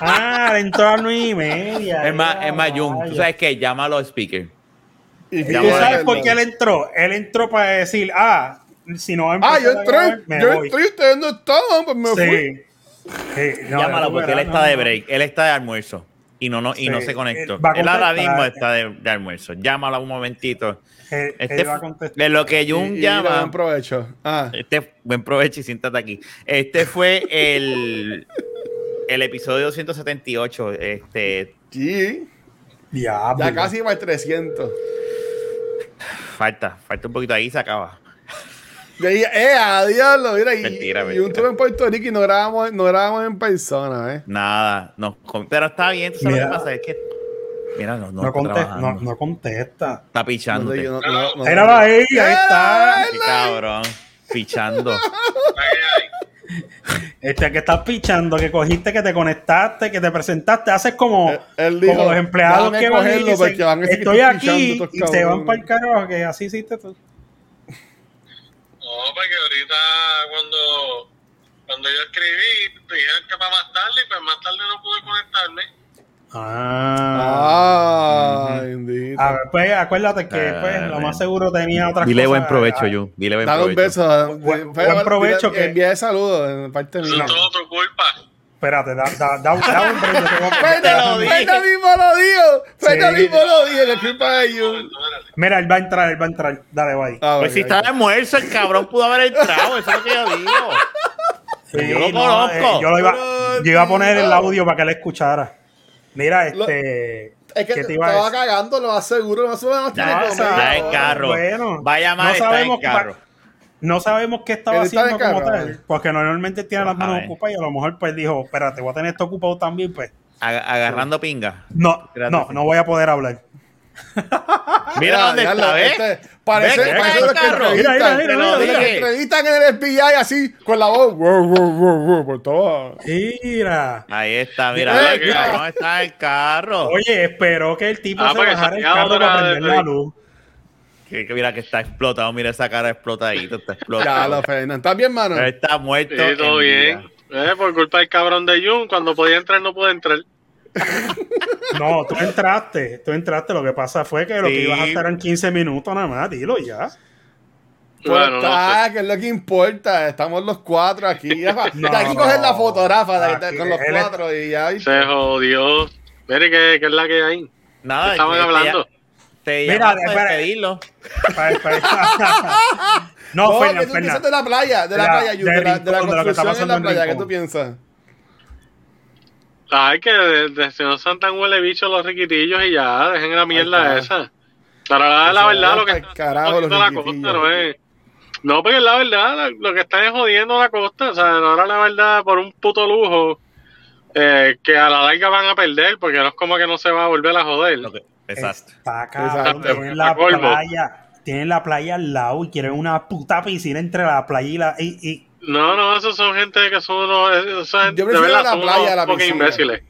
Ah, dentro de las nueve y media. Es más, es más, Jun, tú sabes que llámalo a speaker. Y ¿Y Ya tú a sabes por qué él entró? Él entró para decir, ah, si no va a Ah, yo a grabar, entré, me yo voy. entré y ustedes no estaban, pues me fui. Sí. No, Llámalo porque él está no, de break, él está de almuerzo. Y no, no, y no se conectó. él ahora mismo está de, de almuerzo. Llámalo un momentito. Él, Este él va a fu- contestar. de lo que Jun y llama. buen provecho. Ah, Este, buen provecho y siéntate aquí. Este fue el, el episodio 278. Este, sí. Diablo. Ya casi va el 300. falta, falta un poquito ahí y se acaba. De ahí, eh, diablo, mira, y, Mentira, y un mentira. tour en Puerto Rico y no grabamos, no grabamos en persona, eh. Nada, no, pero está bien, tú sabes Mira. lo que pasa, es que mira, no, no, contesta, no, no contesta. está No, pichándote. yo no- no- no- Míralo ahí, ahí está. Qué cabrón, pichando. <laughs> Este que estás pichando, que cogiste, que te conectaste, que te presentaste, haces como, Él- él dijo, como los empleados "Déjame que van y cogerlo dicen, estoy aquí pichando y se van cabrones". para el carajo, que así hiciste tú. No, porque ahorita cuando, cuando yo escribí, dijeron que para más tarde, y pues más tarde no pude conectarme. Ah. Ah, bendito. A ver, pues acuérdate que Ah, pues, lo bueno. más seguro tenía otras Dile cosas. buen provecho, Ah, Jun. Dile buen Dale un provecho. beso. Buen- buen provecho dile- que- Envía saludos de parte Eso mía. es todo tu culpa. Espérate, da, da, da, da un mismo lo mismo lo culpa de Jun. Mira, él va a entrar, él va a entrar. Dale, bye. Ah, Pues si está de almuerzo, el cabrón pudo haber entrado, eso es lo que yo digo. Sí, yo lo no, conozco. eh, yo, lo iba, Pero, yo iba a poner el audio para que él escuchara. Mira, Lo- este. Es que ¿qué te te iba a estaba decir? cagando, lo aseguro. No se van a Ya, No, tener o sea, está en carro. bueno, Va a llamar, no está en sabemos qué- carro. No sabemos qué estaba haciendo como tal, eh. porque normalmente tiene las manos ver. ocupadas y a lo mejor pues dijo, espérate, voy a tener esto ocupado también, pues. Ag- agarrando pinga. No, Espérate, no, no voy a poder hablar. <laughs> Mira dónde está, ¿ves? este, parece que parece los. Mira, mira, entrevistan. mira, mira, que mira. entrevistan en el FBI así, con la voz. Por todo. Mira. Ahí está, Eh, mira, cabrón está el carro. Oye, espero que el tipo Ah, se bajara el carro para de- prender la luz. Que, que mira que está explotado, mira esa cara explotadita, está Ya explotado. lo, Fernan. ¿Estás bien, mano? Está muerto. Sí, todo en bien. Eh, por culpa del cabrón de Jun, cuando podía entrar no pude entrar. <laughs> No, tú entraste, tú entraste. Lo que pasa fue que lo que ibas a hacer en 15 minutos nada más, dilo ya. Pues Bueno, no está, sé. que es lo que importa. Estamos los cuatro aquí. Ya, No, <laughs> de aquí coger la fotógrafa de- con los es- cuatro y ya. Se jodió. Mire que, que es la que hay. Nada, Estaban hablando. Te Mira, para espera. despedirlo. Pa- pa- <laughs> no, No, Fernan, ¿qué tú Fernan. piensas de la playa? De la, playa, de de, la, de la Rincón, de lo que está construcción en la en playa. ¿Qué tú piensas? Ay, que de, de- si no son tan huele bichos los riquitillos y ya, dejen la mierda esa. Pero la, la verdad, lo que está carajo los jodiendo la costa no es. No, porque la verdad, la- lo que están es jodiendo la costa. O sea, ahora la verdad, por un puto lujo, eh, que a la larga van a perder, porque no es como que no se va a volver a joder. Que- Exacto. Está cabrón, tienen la playa, tienen la playa al lado y quieren una puta piscina entre la playa y la... Y, y- No, no, esos son gente que son unos. Esa gente, Yo de prefiero verdad, la son playa a la piscina. imbéciles.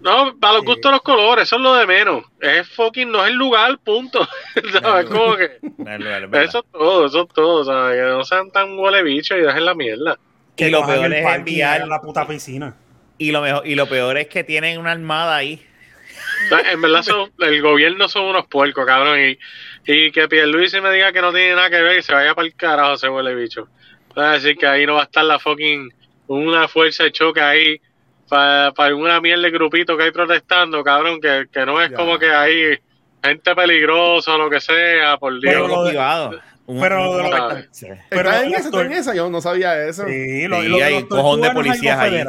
No, para los Sí. gustos de los colores, eso es lo de menos. Es fucking, no es el lugar, punto. <laughs> ¿Sabes? Como que. Eso es todo, eso es todo. ¿sabes? Que no sean tan huele bicho y dejen la mierda. que lo peor es enviar- la puta piscina. Y lo mejor, y lo peor es que tienen una armada ahí. En verdad, son- el gobierno son unos puercos, cabrón. Y, y que Pierluisi me diga que no tiene nada que ver y se vaya para el carajo ese huele bicho. Va a decir que ahí no va a estar la fucking. Una fuerza de choque ahí para alguna mierda de grupito que hay protestando, cabrón. Que, que no es Ya. como que hay gente peligrosa o lo que sea, por Dios. Pero lo de- pero lo de lo-. Pero ¿Estás en los esa? tor- ¿Estás en esa? Yo no sabía eso. Sí, lo, Sí, lo hay los un cojón de policías ahí.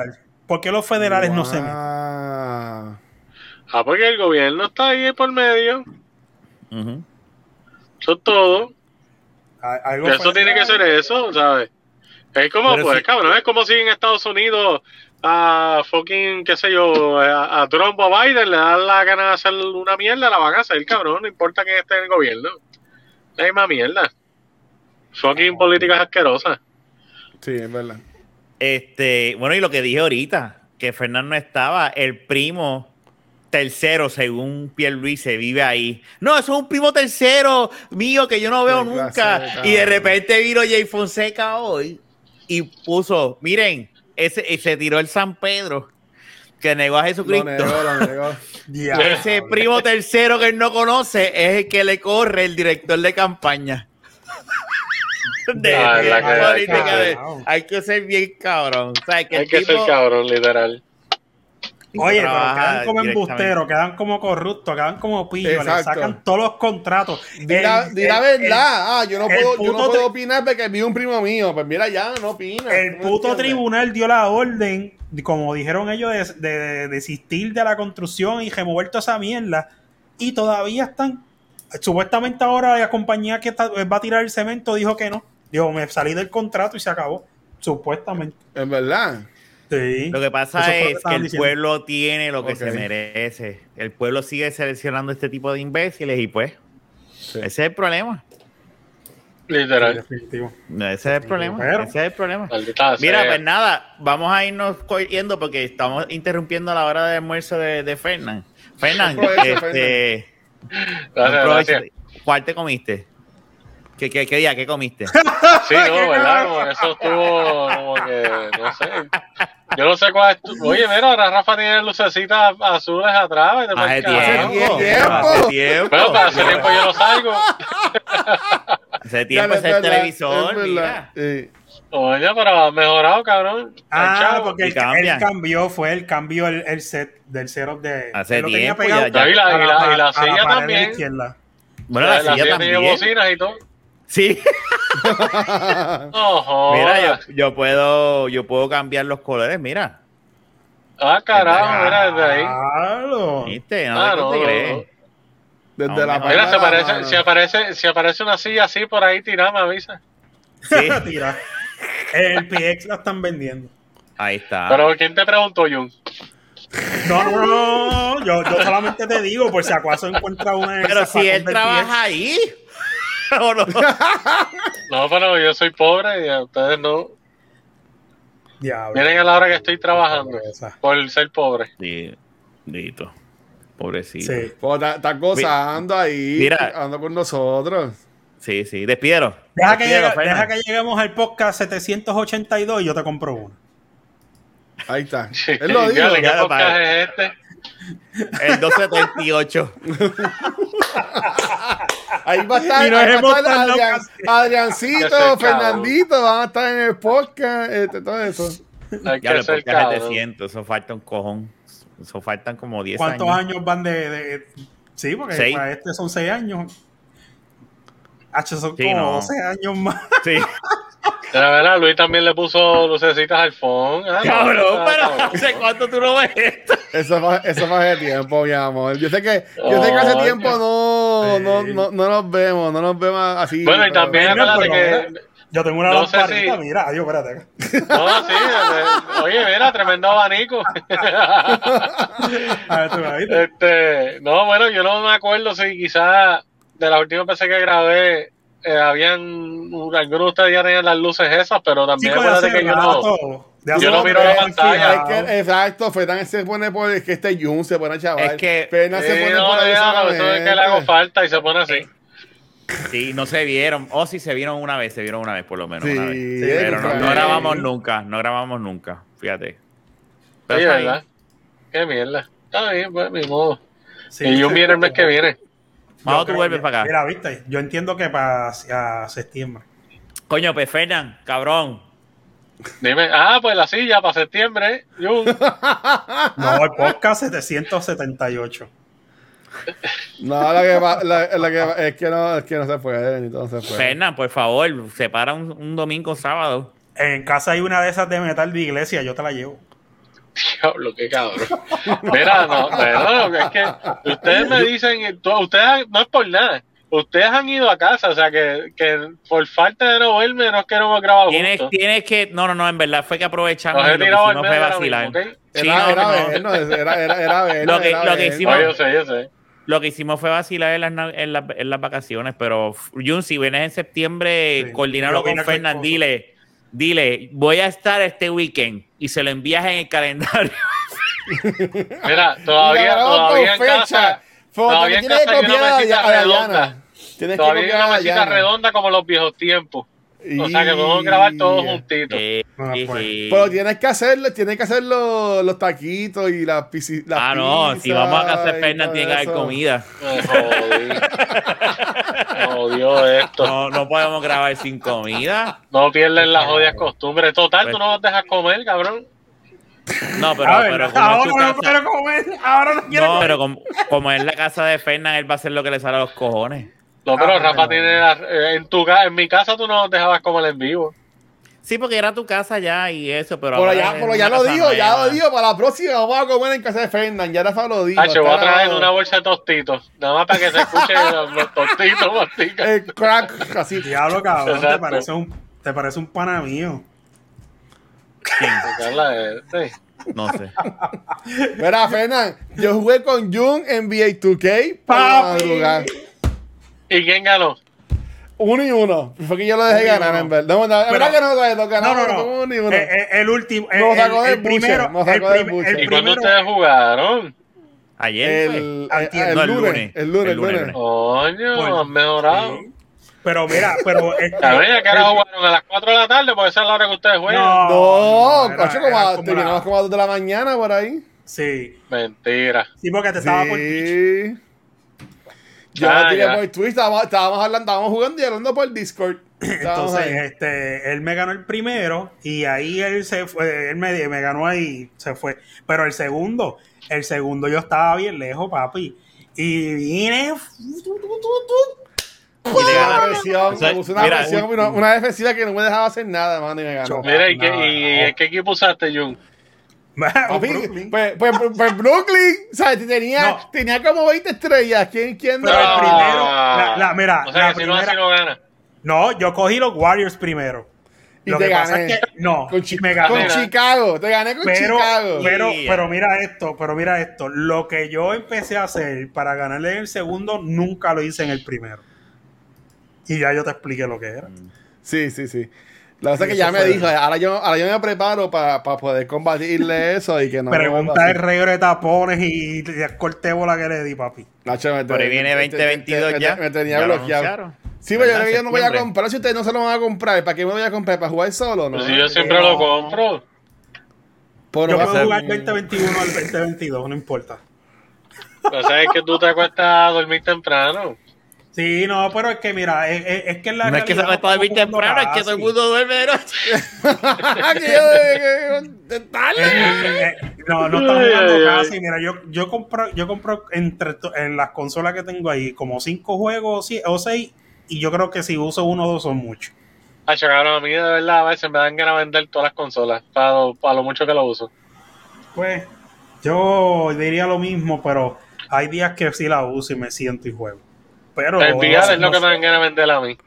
¿Por qué los federales no se meten? Ah. Porque el gobierno está ahí por medio. Ujú. Eso es todo. Algo Eso tiene que ser eso, ¿sabes? Es como, Pero pues, sí. cabrón, es como si en Estados Unidos a fucking, qué sé yo, a, a Trump o a Biden le dan la gana de hacer una mierda, la van a hacer, cabrón, no importa quién esté en el gobierno. No hay más mierda. Fucking políticas asquerosas. Sí, es verdad. Este, bueno, y lo que dije ahorita, que Fernando no estaba, el primo tercero, según Pierre Luis, se vive ahí. No, eso es un primo tercero mío que yo no veo nunca. de Y de repente vino Jay Fonseca hoy y puso, miren, ese, y se tiró el San Pedro. que negó a Lo Jesucristo. negó, lo negó. <laughs> Ese primo tercero que él no conoce es el que le corre el director de campaña. <laughs> De, de la que- política de- cabrón. hay que ser bien cabrón. O sea, que Hay el que ser cabrón, literal. Oye, pero quedan como embusteros, quedan como corruptos, quedan como pillos, le sacan todos los contratos. Di la, El- di la el- verdad. ah, yo no puedo, yo no puedo opinar porque vi un primo mío. Pues mira, ya no opina. El, el ¿tú me puto entiendes? tribunal dio la orden, como dijeron ellos, de, de- de desistir de la construcción y remover toda esa mierda. Y todavía están. Supuestamente ahora la compañía que está- va a tirar el cemento dijo que no. Dijo, me salí del contrato y se acabó. Supuestamente. Es verdad. Sí. Lo que pasa que es que el diciendo. pueblo tiene lo que se merece. El pueblo sigue seleccionando este tipo de imbéciles y pues ese es el problema. Literal. Definitivo. No, Ese es el problema. Pero- Ese es el problema. Mira, sea. pues nada, vamos a irnos corriendo porque estamos interrumpiendo la hora de almuerzo de, de Fernán. Fernán, <laughs> este. ¿cuál te comiste? ¿Qué, qué, qué día? ¿Qué comiste? <laughs> Sí, no, <laughs> ¿verdad? Como eso estuvo como que, no sé. Yo no sé cuál es tu- Oye, mira, ahora Rafa tiene lucecitas azules atrás. Hace tiempo. tiempo. Hace tiempo. Pero para hace tiempo yo no salgo. <laughs> Hace tiempo es verdad, televisor, es verdad. mira. Sí. Oye, pero ha mejorado, cabrón. Ah, Chavo. porque él, él cambió, fue él cambió el, el set del cero de. Hace él lo tenía tiempo, pegado ya- ya- Y la- y la- y la la silla la también. izquierda. Bueno, la, silla tiene también. bocinas y todo. Sí. <laughs> No jodas. Mira, yo, yo puedo yo puedo cambiar los colores, mira. Ah, carajo, mira desde ahí. Claro. ¿Viste? No te no, te no, crees. no. Desde No, la mira, Mira, la aparece, si aparece, si aparece una silla así por ahí tirada, me avisa. Sí. <laughs> Tira. El PX la están vendiendo. Ahí está. Pero ¿quién te preguntó, Jun? No, no, no. Yo, yo solamente te digo, por si acaso encuentra una Pero si él trabaja ahí. ¿O no? <laughs> No, pero yo soy pobre y a ustedes no. Diablo. Miren a la hora que estoy trabajando Pobreza. por ser pobre. Sí, Dito. Pobrecito. Sí. Pues está, está gozando ahí, Mira. ando con nosotros. Sí, sí. Despidero. Deja que, llegue- deja que lleguemos al podcast 782 y yo te compro uno. Ahí está. Él lo dijo. ¿Qué podcast es este? El 278. Ahí va a estar, Y nos ahí va a estar Adriancito. Fernandito, van a estar en el podcast, este, todo eso. Hay Ya que ser porque es cabrón. 700. Eso falta un cojón. Eso faltan como 10 ¿Cuántos años. años van de, de- Sí, porque Seis. para este son 6 años. H son Sí, como no. 12 años más. Sí. <laughs> La verdad, Luis también le puso lucecitas al phone. Ah, no, Cabrón, ah, pero. ¿hace cuánto tú no ves esto? Eso fue, eso fue hace tiempo, mi amor. Yo sé que, yo sé que hace tiempo no, sí. no, no, no nos vemos, no nos vemos así. Bueno, y también Mira, acuérdate que. Yo tengo una No sé lamparita, si- mira, adiós, espérate. acá. No, sí, oye, mira, tremendo abanico. <laughs> A ver, tú me. Este, no, bueno, yo no me acuerdo si quizás de las últimas veces que grabé eh, habían algunos de ustedes ya tenían las luces esas, pero también acuérdate que yo no. de yo no miro la pantalla. Es que, exacto, Fernan se pone por es que este Jun se pone a chaval. Es que- Fernan se pone no, por ahí déjalo, eso es que le hago falta y se pone así. Sí, no se vieron. O sí se vieron una vez, se vieron una vez por lo menos. Sí, una vez. sí, Pero no, no grabamos nunca, no grabamos nunca. Fíjate. Pero Oye. ¿verdad? Qué mierda. Está bien, pues, mi modo. Sí. y yo viene el mes que viene. Vamos, Yo tú vuelves para acá. Mira, viste, yo entiendo que para hacia septiembre. Coño, pues Fernan, cabrón. Dime, ah, pues la silla para septiembre. Jun. <laughs> No, el podcast 778. No, la que, va- la, la que es que no, es que no se puede, ni todo se puede. Fernan, por favor, separa un, un domingo sábado. En casa hay una de esas de metal de iglesia, yo te la llevo. <laughs> Diablo, qué cabrón. Mira, no, pero es que ustedes me dicen, ustedes han- no es por nada. Ustedes han ido a casa, o sea que, que por falta de no verme no es que no hemos grabado Tienes, juntos. tienes que. No, no, no, en verdad fue que aprovechamos y lo que hicimos fue vacilar. mismo, ¿ok? Sí, Era, no, era no. vernos, era, era, era <laughs> vernos, Lo que- era lo que vernos. hicimos- Oye, yo sé, yo sé. Lo que hicimos fue vacilar en las, en las, en las vacaciones, pero Jun, si vienes en septiembre, Sí, coordinarlo con vine a Fernan, cualquier dile, voy a estar este weekend y se lo envías en el calendario. <laughs> Mira, todavía, todavía en fecha. casa, Foto, todavía que en tienes que casa hay una copiar a, mesita redonda. Dayana. Tienes que todavía hay una mesita redonda como los viejos tiempos. O sea que podemos grabar todos juntitos. Eh, No, sí, pues. Pero tienes que hacerlo, tienes que hacer los, los taquitos y las las Ah, no, si vamos a casa de y Fernan todo tiene que haber comida. Me jodí. Me jodió esto. No, no podemos grabar sin comida. No pierden las jodidas costumbres. Total, Pues- tú no vas a dejar comer, cabrón. No, pero, A ver, pero como ahora no quiero comer. Ahora no quiero No, comer. pero como, como es la casa de Fernan, él va a hacer lo que le sale a los cojones. No, pero Ah, Rafa no. tiene. la- eh, en, tu, en mi casa tú no dejabas comer en vivo. Sí, porque era tu casa ya y eso, pero. Pero ya, pero ya lo digo, ya lo digo. Para la próxima vamos a comer en casa de Fernan. Ya Rafa lo dijo. Hacho, voy a traer una bolsa de tostitos. Nada más para que se escuchen <laughs> los, los tostitos mastica. El crack, así. Diablo, cabrón, te parece, un, te parece un pana mío. No sé. Mira, Fernan, yo jugué con Jun en NBA 2K para madrugar. ¿Y quién ganó? Uno y uno. Fue que yo lo dejé Uno ganar, en verdad. No, no, es Pero- verdad que no, no, no, No, ganamos no, no. uno y uno. Eh, eh, el último. Lo el, sacó del primero. lo sacó el del prim- buche. el ¿Y cuándo primero- ustedes jugaron? Ayer el, el, No, el lunes, lunes. El lunes, El lunes. Coño, Bueno, han mejorado. sí. Pero mira, pero. <laughs> este- Cabrón, ¿a qué hora el- jugaron? ¿A las 4 de la tarde? Porque esa es la hora que ustedes juegan. No, No, era- coche, como a, como terminamos la- como a dos de la mañana por ahí. Sí. Mentira. Sí, porque te estaba por Twitch. Yo Ah, lo tiré ya. por Twitch, estábamos, estábamos hablando, estábamos jugando y hablando por Discord. <clears throat> Estábamos Entonces, ahí. este, él me ganó el primero y ahí él se fue, él me, me ganó ahí, se fue. Pero el segundo, el segundo yo estaba bien lejos, papi. Y vine. Y le Una presión, O sea, me puse una mira, presión, una, una defensiva que no me dejaba hacer nada, mano, y me ganó. Mira, ¿y qué, No, y, no. qué equipo usaste, Jun? Brooklyn. pues, pues, pues, pues Brooklyn, ¿sabes? Tenía, No. tenía como 20 estrellas. ¿Quién, quién Pero no? el primero, la, la- mira, O sea, la que si no así primera- no gana. no, yo cogí los Warriors primero. Y Lo te que pasa gané. es que no, Con, Chi- me gané. con Chicago, te gané con pero, Chicago. pero, Yeah. pero mira esto, pero mira esto. Lo que yo empecé a hacer para ganarle en el segundo, nunca lo hice en el primero. Y ya yo te expliqué lo que era. Sí, sí, sí. La cosa es que ya me dijo, ahora yo, ahora yo me preparo para poder combatirle <laughs> eso y que no Pregunta el reguero de tapones y el corte bola que le di, papi. Nacho, me Por ahí viene me- 2022 me- ya. Me tenía Ya lo bloqueado. Sí, pero yo ¿Verdad? creo que yo no voy a comprar. Si ustedes no se lo van a comprar, ¿para qué me voy a comprar? ¿Para jugar solo? No. Pues si yo siempre lo compro. Yo puedo ser- jugar 2021 al 2022, no importa. O sea, es que tú te acuestas a dormir temprano. Sí, no, pero es que mira, es, es- es que en la No es que se realidad va a estar bien todo el mundo temprano, es que todo el mundo duerme de noche. <laughs> No, no estamos Ay, jugando ay, casi. Mira, yo, yo compro, yo compro entre en las consolas que tengo ahí como cinco juegos o seis, y yo creo que si uso uno o dos son muchos. Ah, cabrón, a mí de verdad a veces me dan ganas de vender todas las consolas para lo, para lo mucho que lo uso. Pues, yo diría lo mismo, pero hay días que sí la uso y me siento y juego. Pero El VR no- es lo que no- me dan ganas de vender a mí.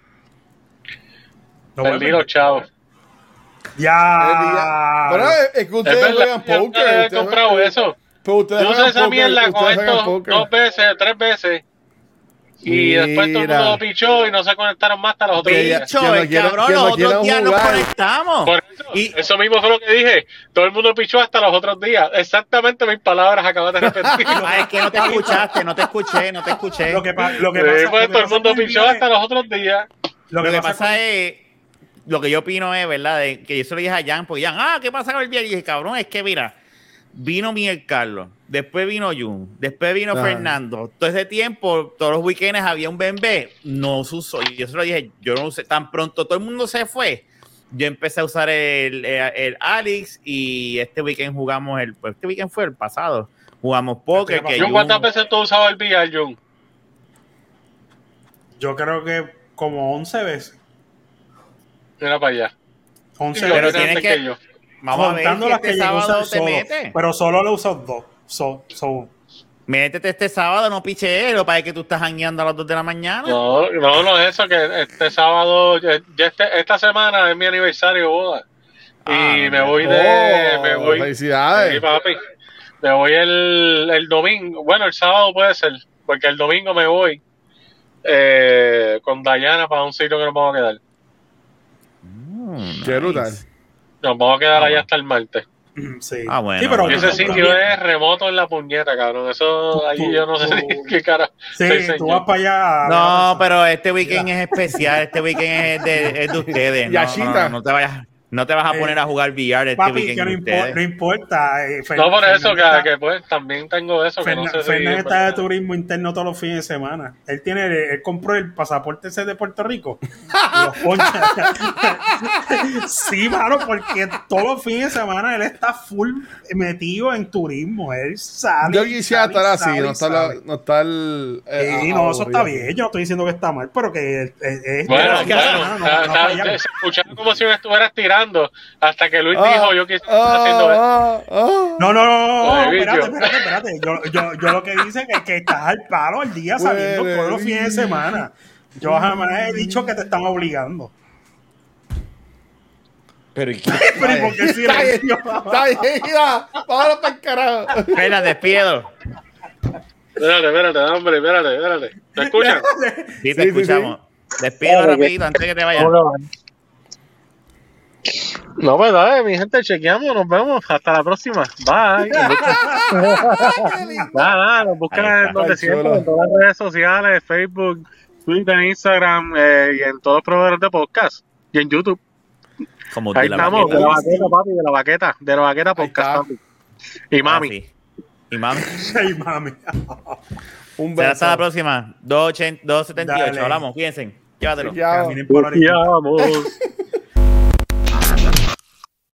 no Perdí los chavos. Ya. Pero es, que Es ustedes juegan yo nunca poker. he comprado eso. Pero ustedes Yo usé esa mierda con esto dos veces, tres veces. Y después todo el mundo pichó y no se conectaron más hasta los otros días. que no el quiero- cabrón, no los otros días nos conectamos. Por eso, Y- eso mismo fue lo que dije. Todo el mundo pichó hasta los otros días. Exactamente mis palabras acabas de repetir. <laughs> Ah, es que no te escuchaste, no te escuché, no te escuché. Lo que, pa- lo que Sí, pasa, pues lo que todo el mundo pichó hasta los otros días. Lo Lo que que pasa pasa es, lo que yo opino es, ¿verdad? De, que yo se lo dije a Jan, porque Jan, ah, ¿qué pasa con el día? Y dije, cabrón, es que mira, vino Miguel Carlos, después vino Jun, después vino. Fernando. Todo ese tiempo, todos los weekends había un BNB, no se usó. Y yo se lo dije, yo no usé tan pronto, todo el mundo se fue. Yo empecé a usar el, el, el Alex y este weekend jugamos el, pues, este weekend fue el pasado. Jugamos poker. Que Jun, Jun- ¿cuántas veces tú usabas el VR, Jun? Yo creo que como 11 veces. Mira para allá. 11 Pero Pero veces. tienes que, que yo. vamos a ver contando las que este sábado te solo. metes. Pero solo lo uso dos. So, so, Métete este sábado, no picheero, para que tú estás jangueando a las 2 de la mañana. No, no, no es eso, que este sábado, ya este- esta semana es mi aniversario de boda. Y Ah, me voy de. Oh, me voy. Felicidades. Sí, papi. Me voy el, el domingo. Bueno, el sábado puede ser, porque el domingo me voy eh, con Dayana para un sitio que nos vamos a quedar. Mm, Qué brutal. Nos vamos a quedar Ah, allá bueno. hasta el martes. <clears throat> Sí. Ah, bueno, Sí, pero bueno. Ese tú- sitio tú- es remoto en la puñeta, cabrón. Eso Tú- allí yo no sé tú- qué cara. Sí, tú vas para allá. No, pero este weekend es especial. Este weekend es de, es de ustedes. <laughs> No, Yashita. no, no te vayas, no te vas a Eh, poner a jugar VR este Papi, weekend. que no, impo- no importa. eh, No por eso, que, Fernan- que pues también tengo eso, que no Fernan- sé si. Fernan es está de turismo interno todos los fines de semana. Él tiene, él compró el pasaporte ese de Puerto Rico. <laughs> y los poncha. sí, mano, porque todos los fines de semana él está full metido en turismo. Él sale. Yo quisiera estar así, sale no estar, sale. no estar eh, Sí, a- no, eso está bien. Yo no estoy diciendo que está mal, pero que es. Bueno, bueno, no, escuchaba como si me estuvieras tirando hasta que Luis Ah, dijo yo que ah, haciendo ah. No, no, no, no, espérate, espérate, espérate. Yo, yo, yo lo que dice es que estás al palo al día saliendo Huele, todos los fines de semana. Yo jamás he dicho que te están obligando. Pero, ¿y qué? <laughs> Pero ¿y por qué silencio? está bien, vámonos para el carajo. Espera, despido. Espérate, espérate, hombre, espérate, espérate. ¿Me <laughs> escuchan? Sí, te Sí, sí, escuchamos. Despido rapidito antes que te vayas. No, pues dale, mi gente, chequeamos, nos vemos. Hasta la próxima. Bye. <laughs> Nada, nos buscan donde Ay, siempre, en todas las redes sociales, Facebook, Twitter, Instagram eh, y en todos los proveedores de podcast. Y en YouTube. Como Ahí de la estamos, de la baqueta, papi, de la baqueta, de la baqueta podcast, papi. Y mami. Ah, sí. Y mami. <laughs> Ay, mami. <laughs> Un beso. hasta la próxima. 280 278. Dale. Hablamos. Cuídense. Llévatelo. Ya. Caminen por.